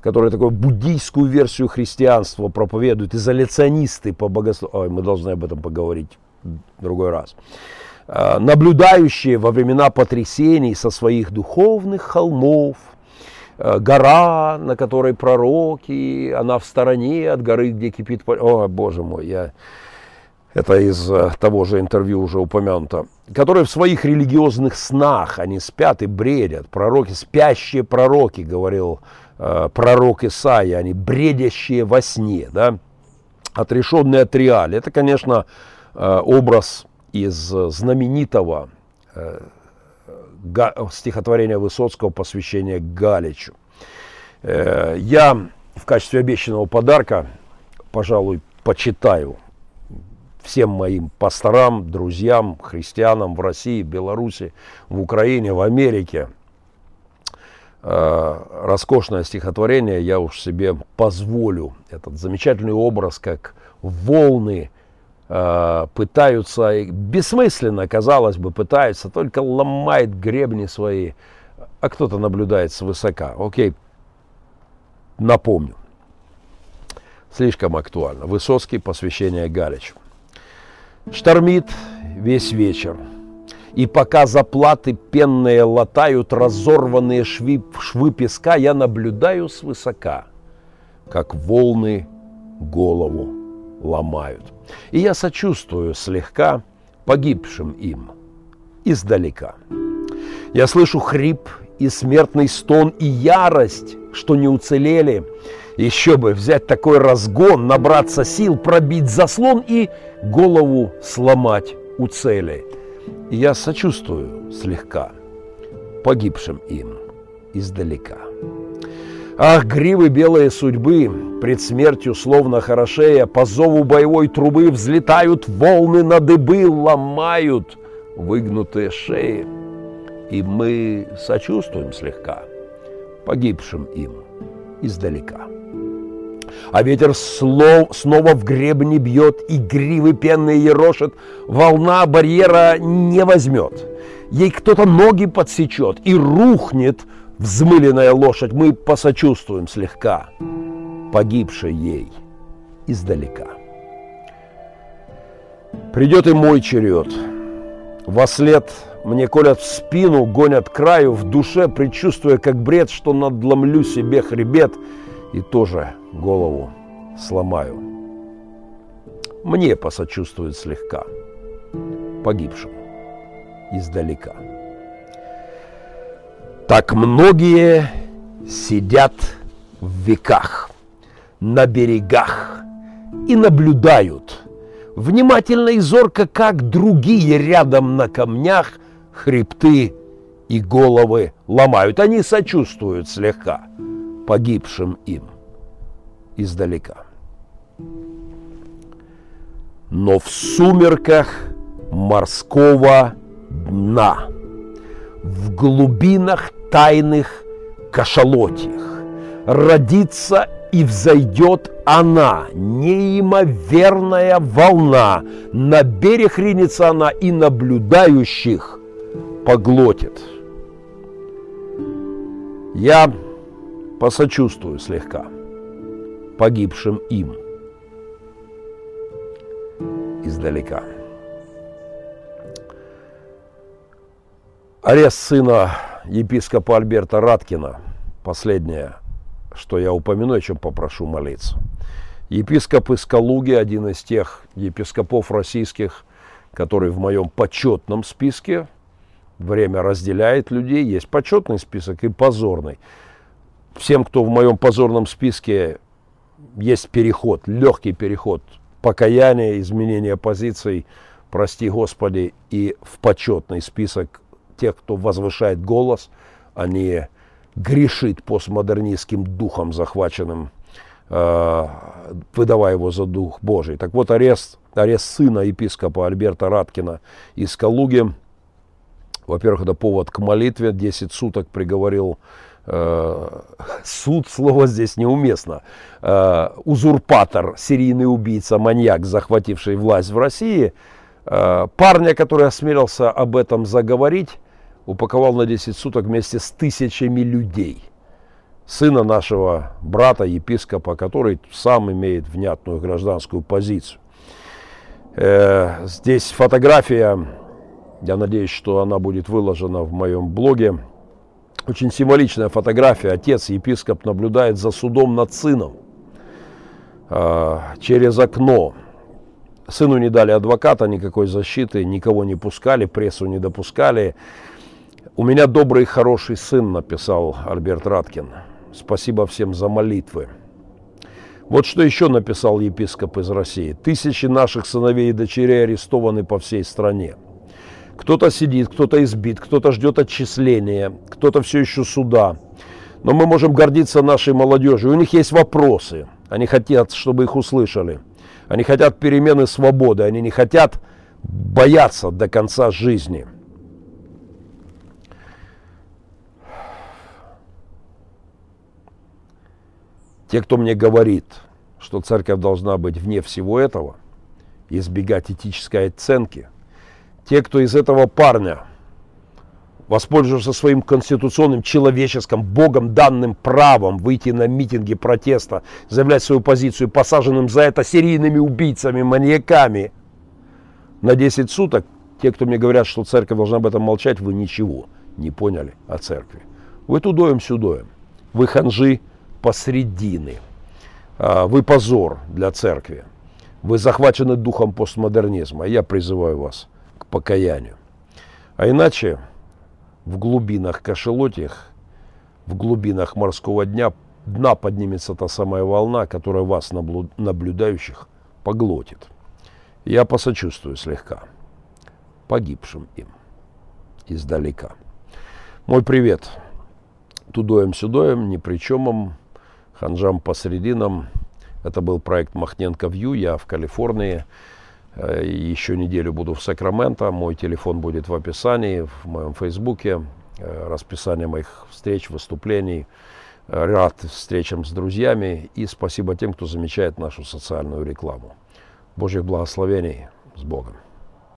которые такую буддийскую версию христианства проповедуют, изоляционисты по богословию, мы должны об этом поговорить в другой раз, Э, наблюдающие во времена потрясений со своих духовных холмов, э, гора, на которой пророки, она в стороне от горы, где кипит... О, боже мой, я... Это из э, того же интервью уже упомянуто. Которые в своих религиозных снах, они спят и бредят. Пророки, спящие пророки, говорил э, пророк Исаия, они бредящие во сне, да, отрешенные от реали. Это, конечно, э, образ из знаменитого э, стихотворения Высоцкого посвящения Галичу. Э, я в качестве обещанного подарка, пожалуй, почитаю всем моим пасторам, друзьям, христианам в России, в Беларуси, в Украине, в Америке. Э, роскошное стихотворение я уж себе позволю. Этот замечательный образ, как волны Э, пытаются, бессмысленно, казалось бы, пытаются, только ломает гребни свои, а кто-то наблюдает свысока. Окей, напомню. Слишком актуально. Высоцкий, посвящение Галичу. Штормит весь вечер. И пока заплаты пенные латают разорванные швы, швы песка, я наблюдаю свысока, как волны голову ломают. И я сочувствую слегка погибшим им издалека. Я слышу хрип и смертный стон, и ярость, что не уцелели. Еще бы взять такой разгон, набраться сил, пробить заслон и голову сломать у цели. И я сочувствую слегка погибшим им издалека. Ах, гривы белые судьбы, пред смертью словно хорошея, По зову боевой трубы взлетают волны на дыбы, ломают выгнутые шеи. И мы сочувствуем слегка погибшим им издалека. А ветер слов, снова в гребни бьет и гривы пенные ерошит. Волна барьера не возьмет. Ей кто-то ноги подсечет и рухнет взмыленная лошадь. Мы посочувствуем слегка погибшей ей издалека. Придет и мой черед. Во след мне колят в спину, гонят краю, в душе, предчувствуя как бред, что надломлю себе хребет и тоже голову сломаю. Мне посочувствует слегка погибшим издалека. Так многие сидят в веках, на берегах и наблюдают, внимательно и зорко, как другие рядом на камнях хребты и головы ломают. Они сочувствуют слегка погибшим им издалека. Но в сумерках морского дна, в глубинах тайных кашалотьях, родится и взойдет она, неимоверная волна, на берег ринется она и наблюдающих поглотит. Я посочувствую слегка погибшим им издалека. Арест сына епископа Альберта Раткина, последнее, что я упомяну, о чем попрошу молиться. Епископ из Калуги, один из тех епископов российских, который в моем почетном списке, время разделяет людей, есть почетный список и позорный. Всем, кто в моем позорном списке, есть переход, легкий переход, покаяние, изменение позиций, прости Господи, и в почетный список тех, кто возвышает голос, а не грешит постмодернистским духом захваченным, э, выдавая его за дух Божий. Так вот, арест, арест сына епископа Альберта Раткина из Калуги – во-первых, это повод к молитве. 10 суток приговорил э, суд, слово здесь неуместно. Э, узурпатор, серийный убийца, маньяк, захвативший власть в России, парня, который осмелился об этом заговорить, упаковал на 10 суток вместе с тысячами людей. Сына нашего брата, епископа, который сам имеет внятную гражданскую позицию. Э, здесь фотография я надеюсь, что она будет выложена в моем блоге. Очень символичная фотография. Отец, епископ, наблюдает за судом над сыном э, через окно. Сыну не дали адвоката, никакой защиты, никого не пускали, прессу не допускали. У меня добрый, хороший сын, написал Альберт Раткин. Спасибо всем за молитвы. Вот что еще написал епископ из России. Тысячи наших сыновей и дочерей арестованы по всей стране. Кто-то сидит, кто-то избит, кто-то ждет отчисления, кто-то все еще суда. Но мы можем гордиться нашей молодежью. У них есть вопросы. Они хотят, чтобы их услышали. Они хотят перемены свободы. Они не хотят бояться до конца жизни. Те, кто мне говорит, что церковь должна быть вне всего этого, избегать этической оценки – те, кто из этого парня воспользовался своим конституционным, человеческим, Богом данным правом выйти на митинги протеста, заявлять свою позицию, посаженным за это серийными убийцами, маньяками на 10 суток, те, кто мне говорят, что церковь должна об этом молчать, вы ничего не поняли о церкви. Вы тудоем-сюдоем, вы ханжи посредины, а, вы позор для церкви, вы захвачены духом постмодернизма. Я призываю вас – покаянию. А иначе в глубинах кошелотьях, в глубинах морского дня, дна поднимется та самая волна, которая вас, наблюдающих, поглотит. Я посочувствую слегка погибшим им издалека. Мой привет тудоем-сюдоем, непричемом, ханжам посрединам. Это был проект Махненко Вью, я в Калифорнии. Э, еще неделю буду в Сакраменто. Мой телефон будет в описании, в моем фейсбуке. Э, расписание моих встреч, выступлений. Рад встречам с друзьями и спасибо тем, кто замечает нашу социальную рекламу. Божьих благословений с Богом.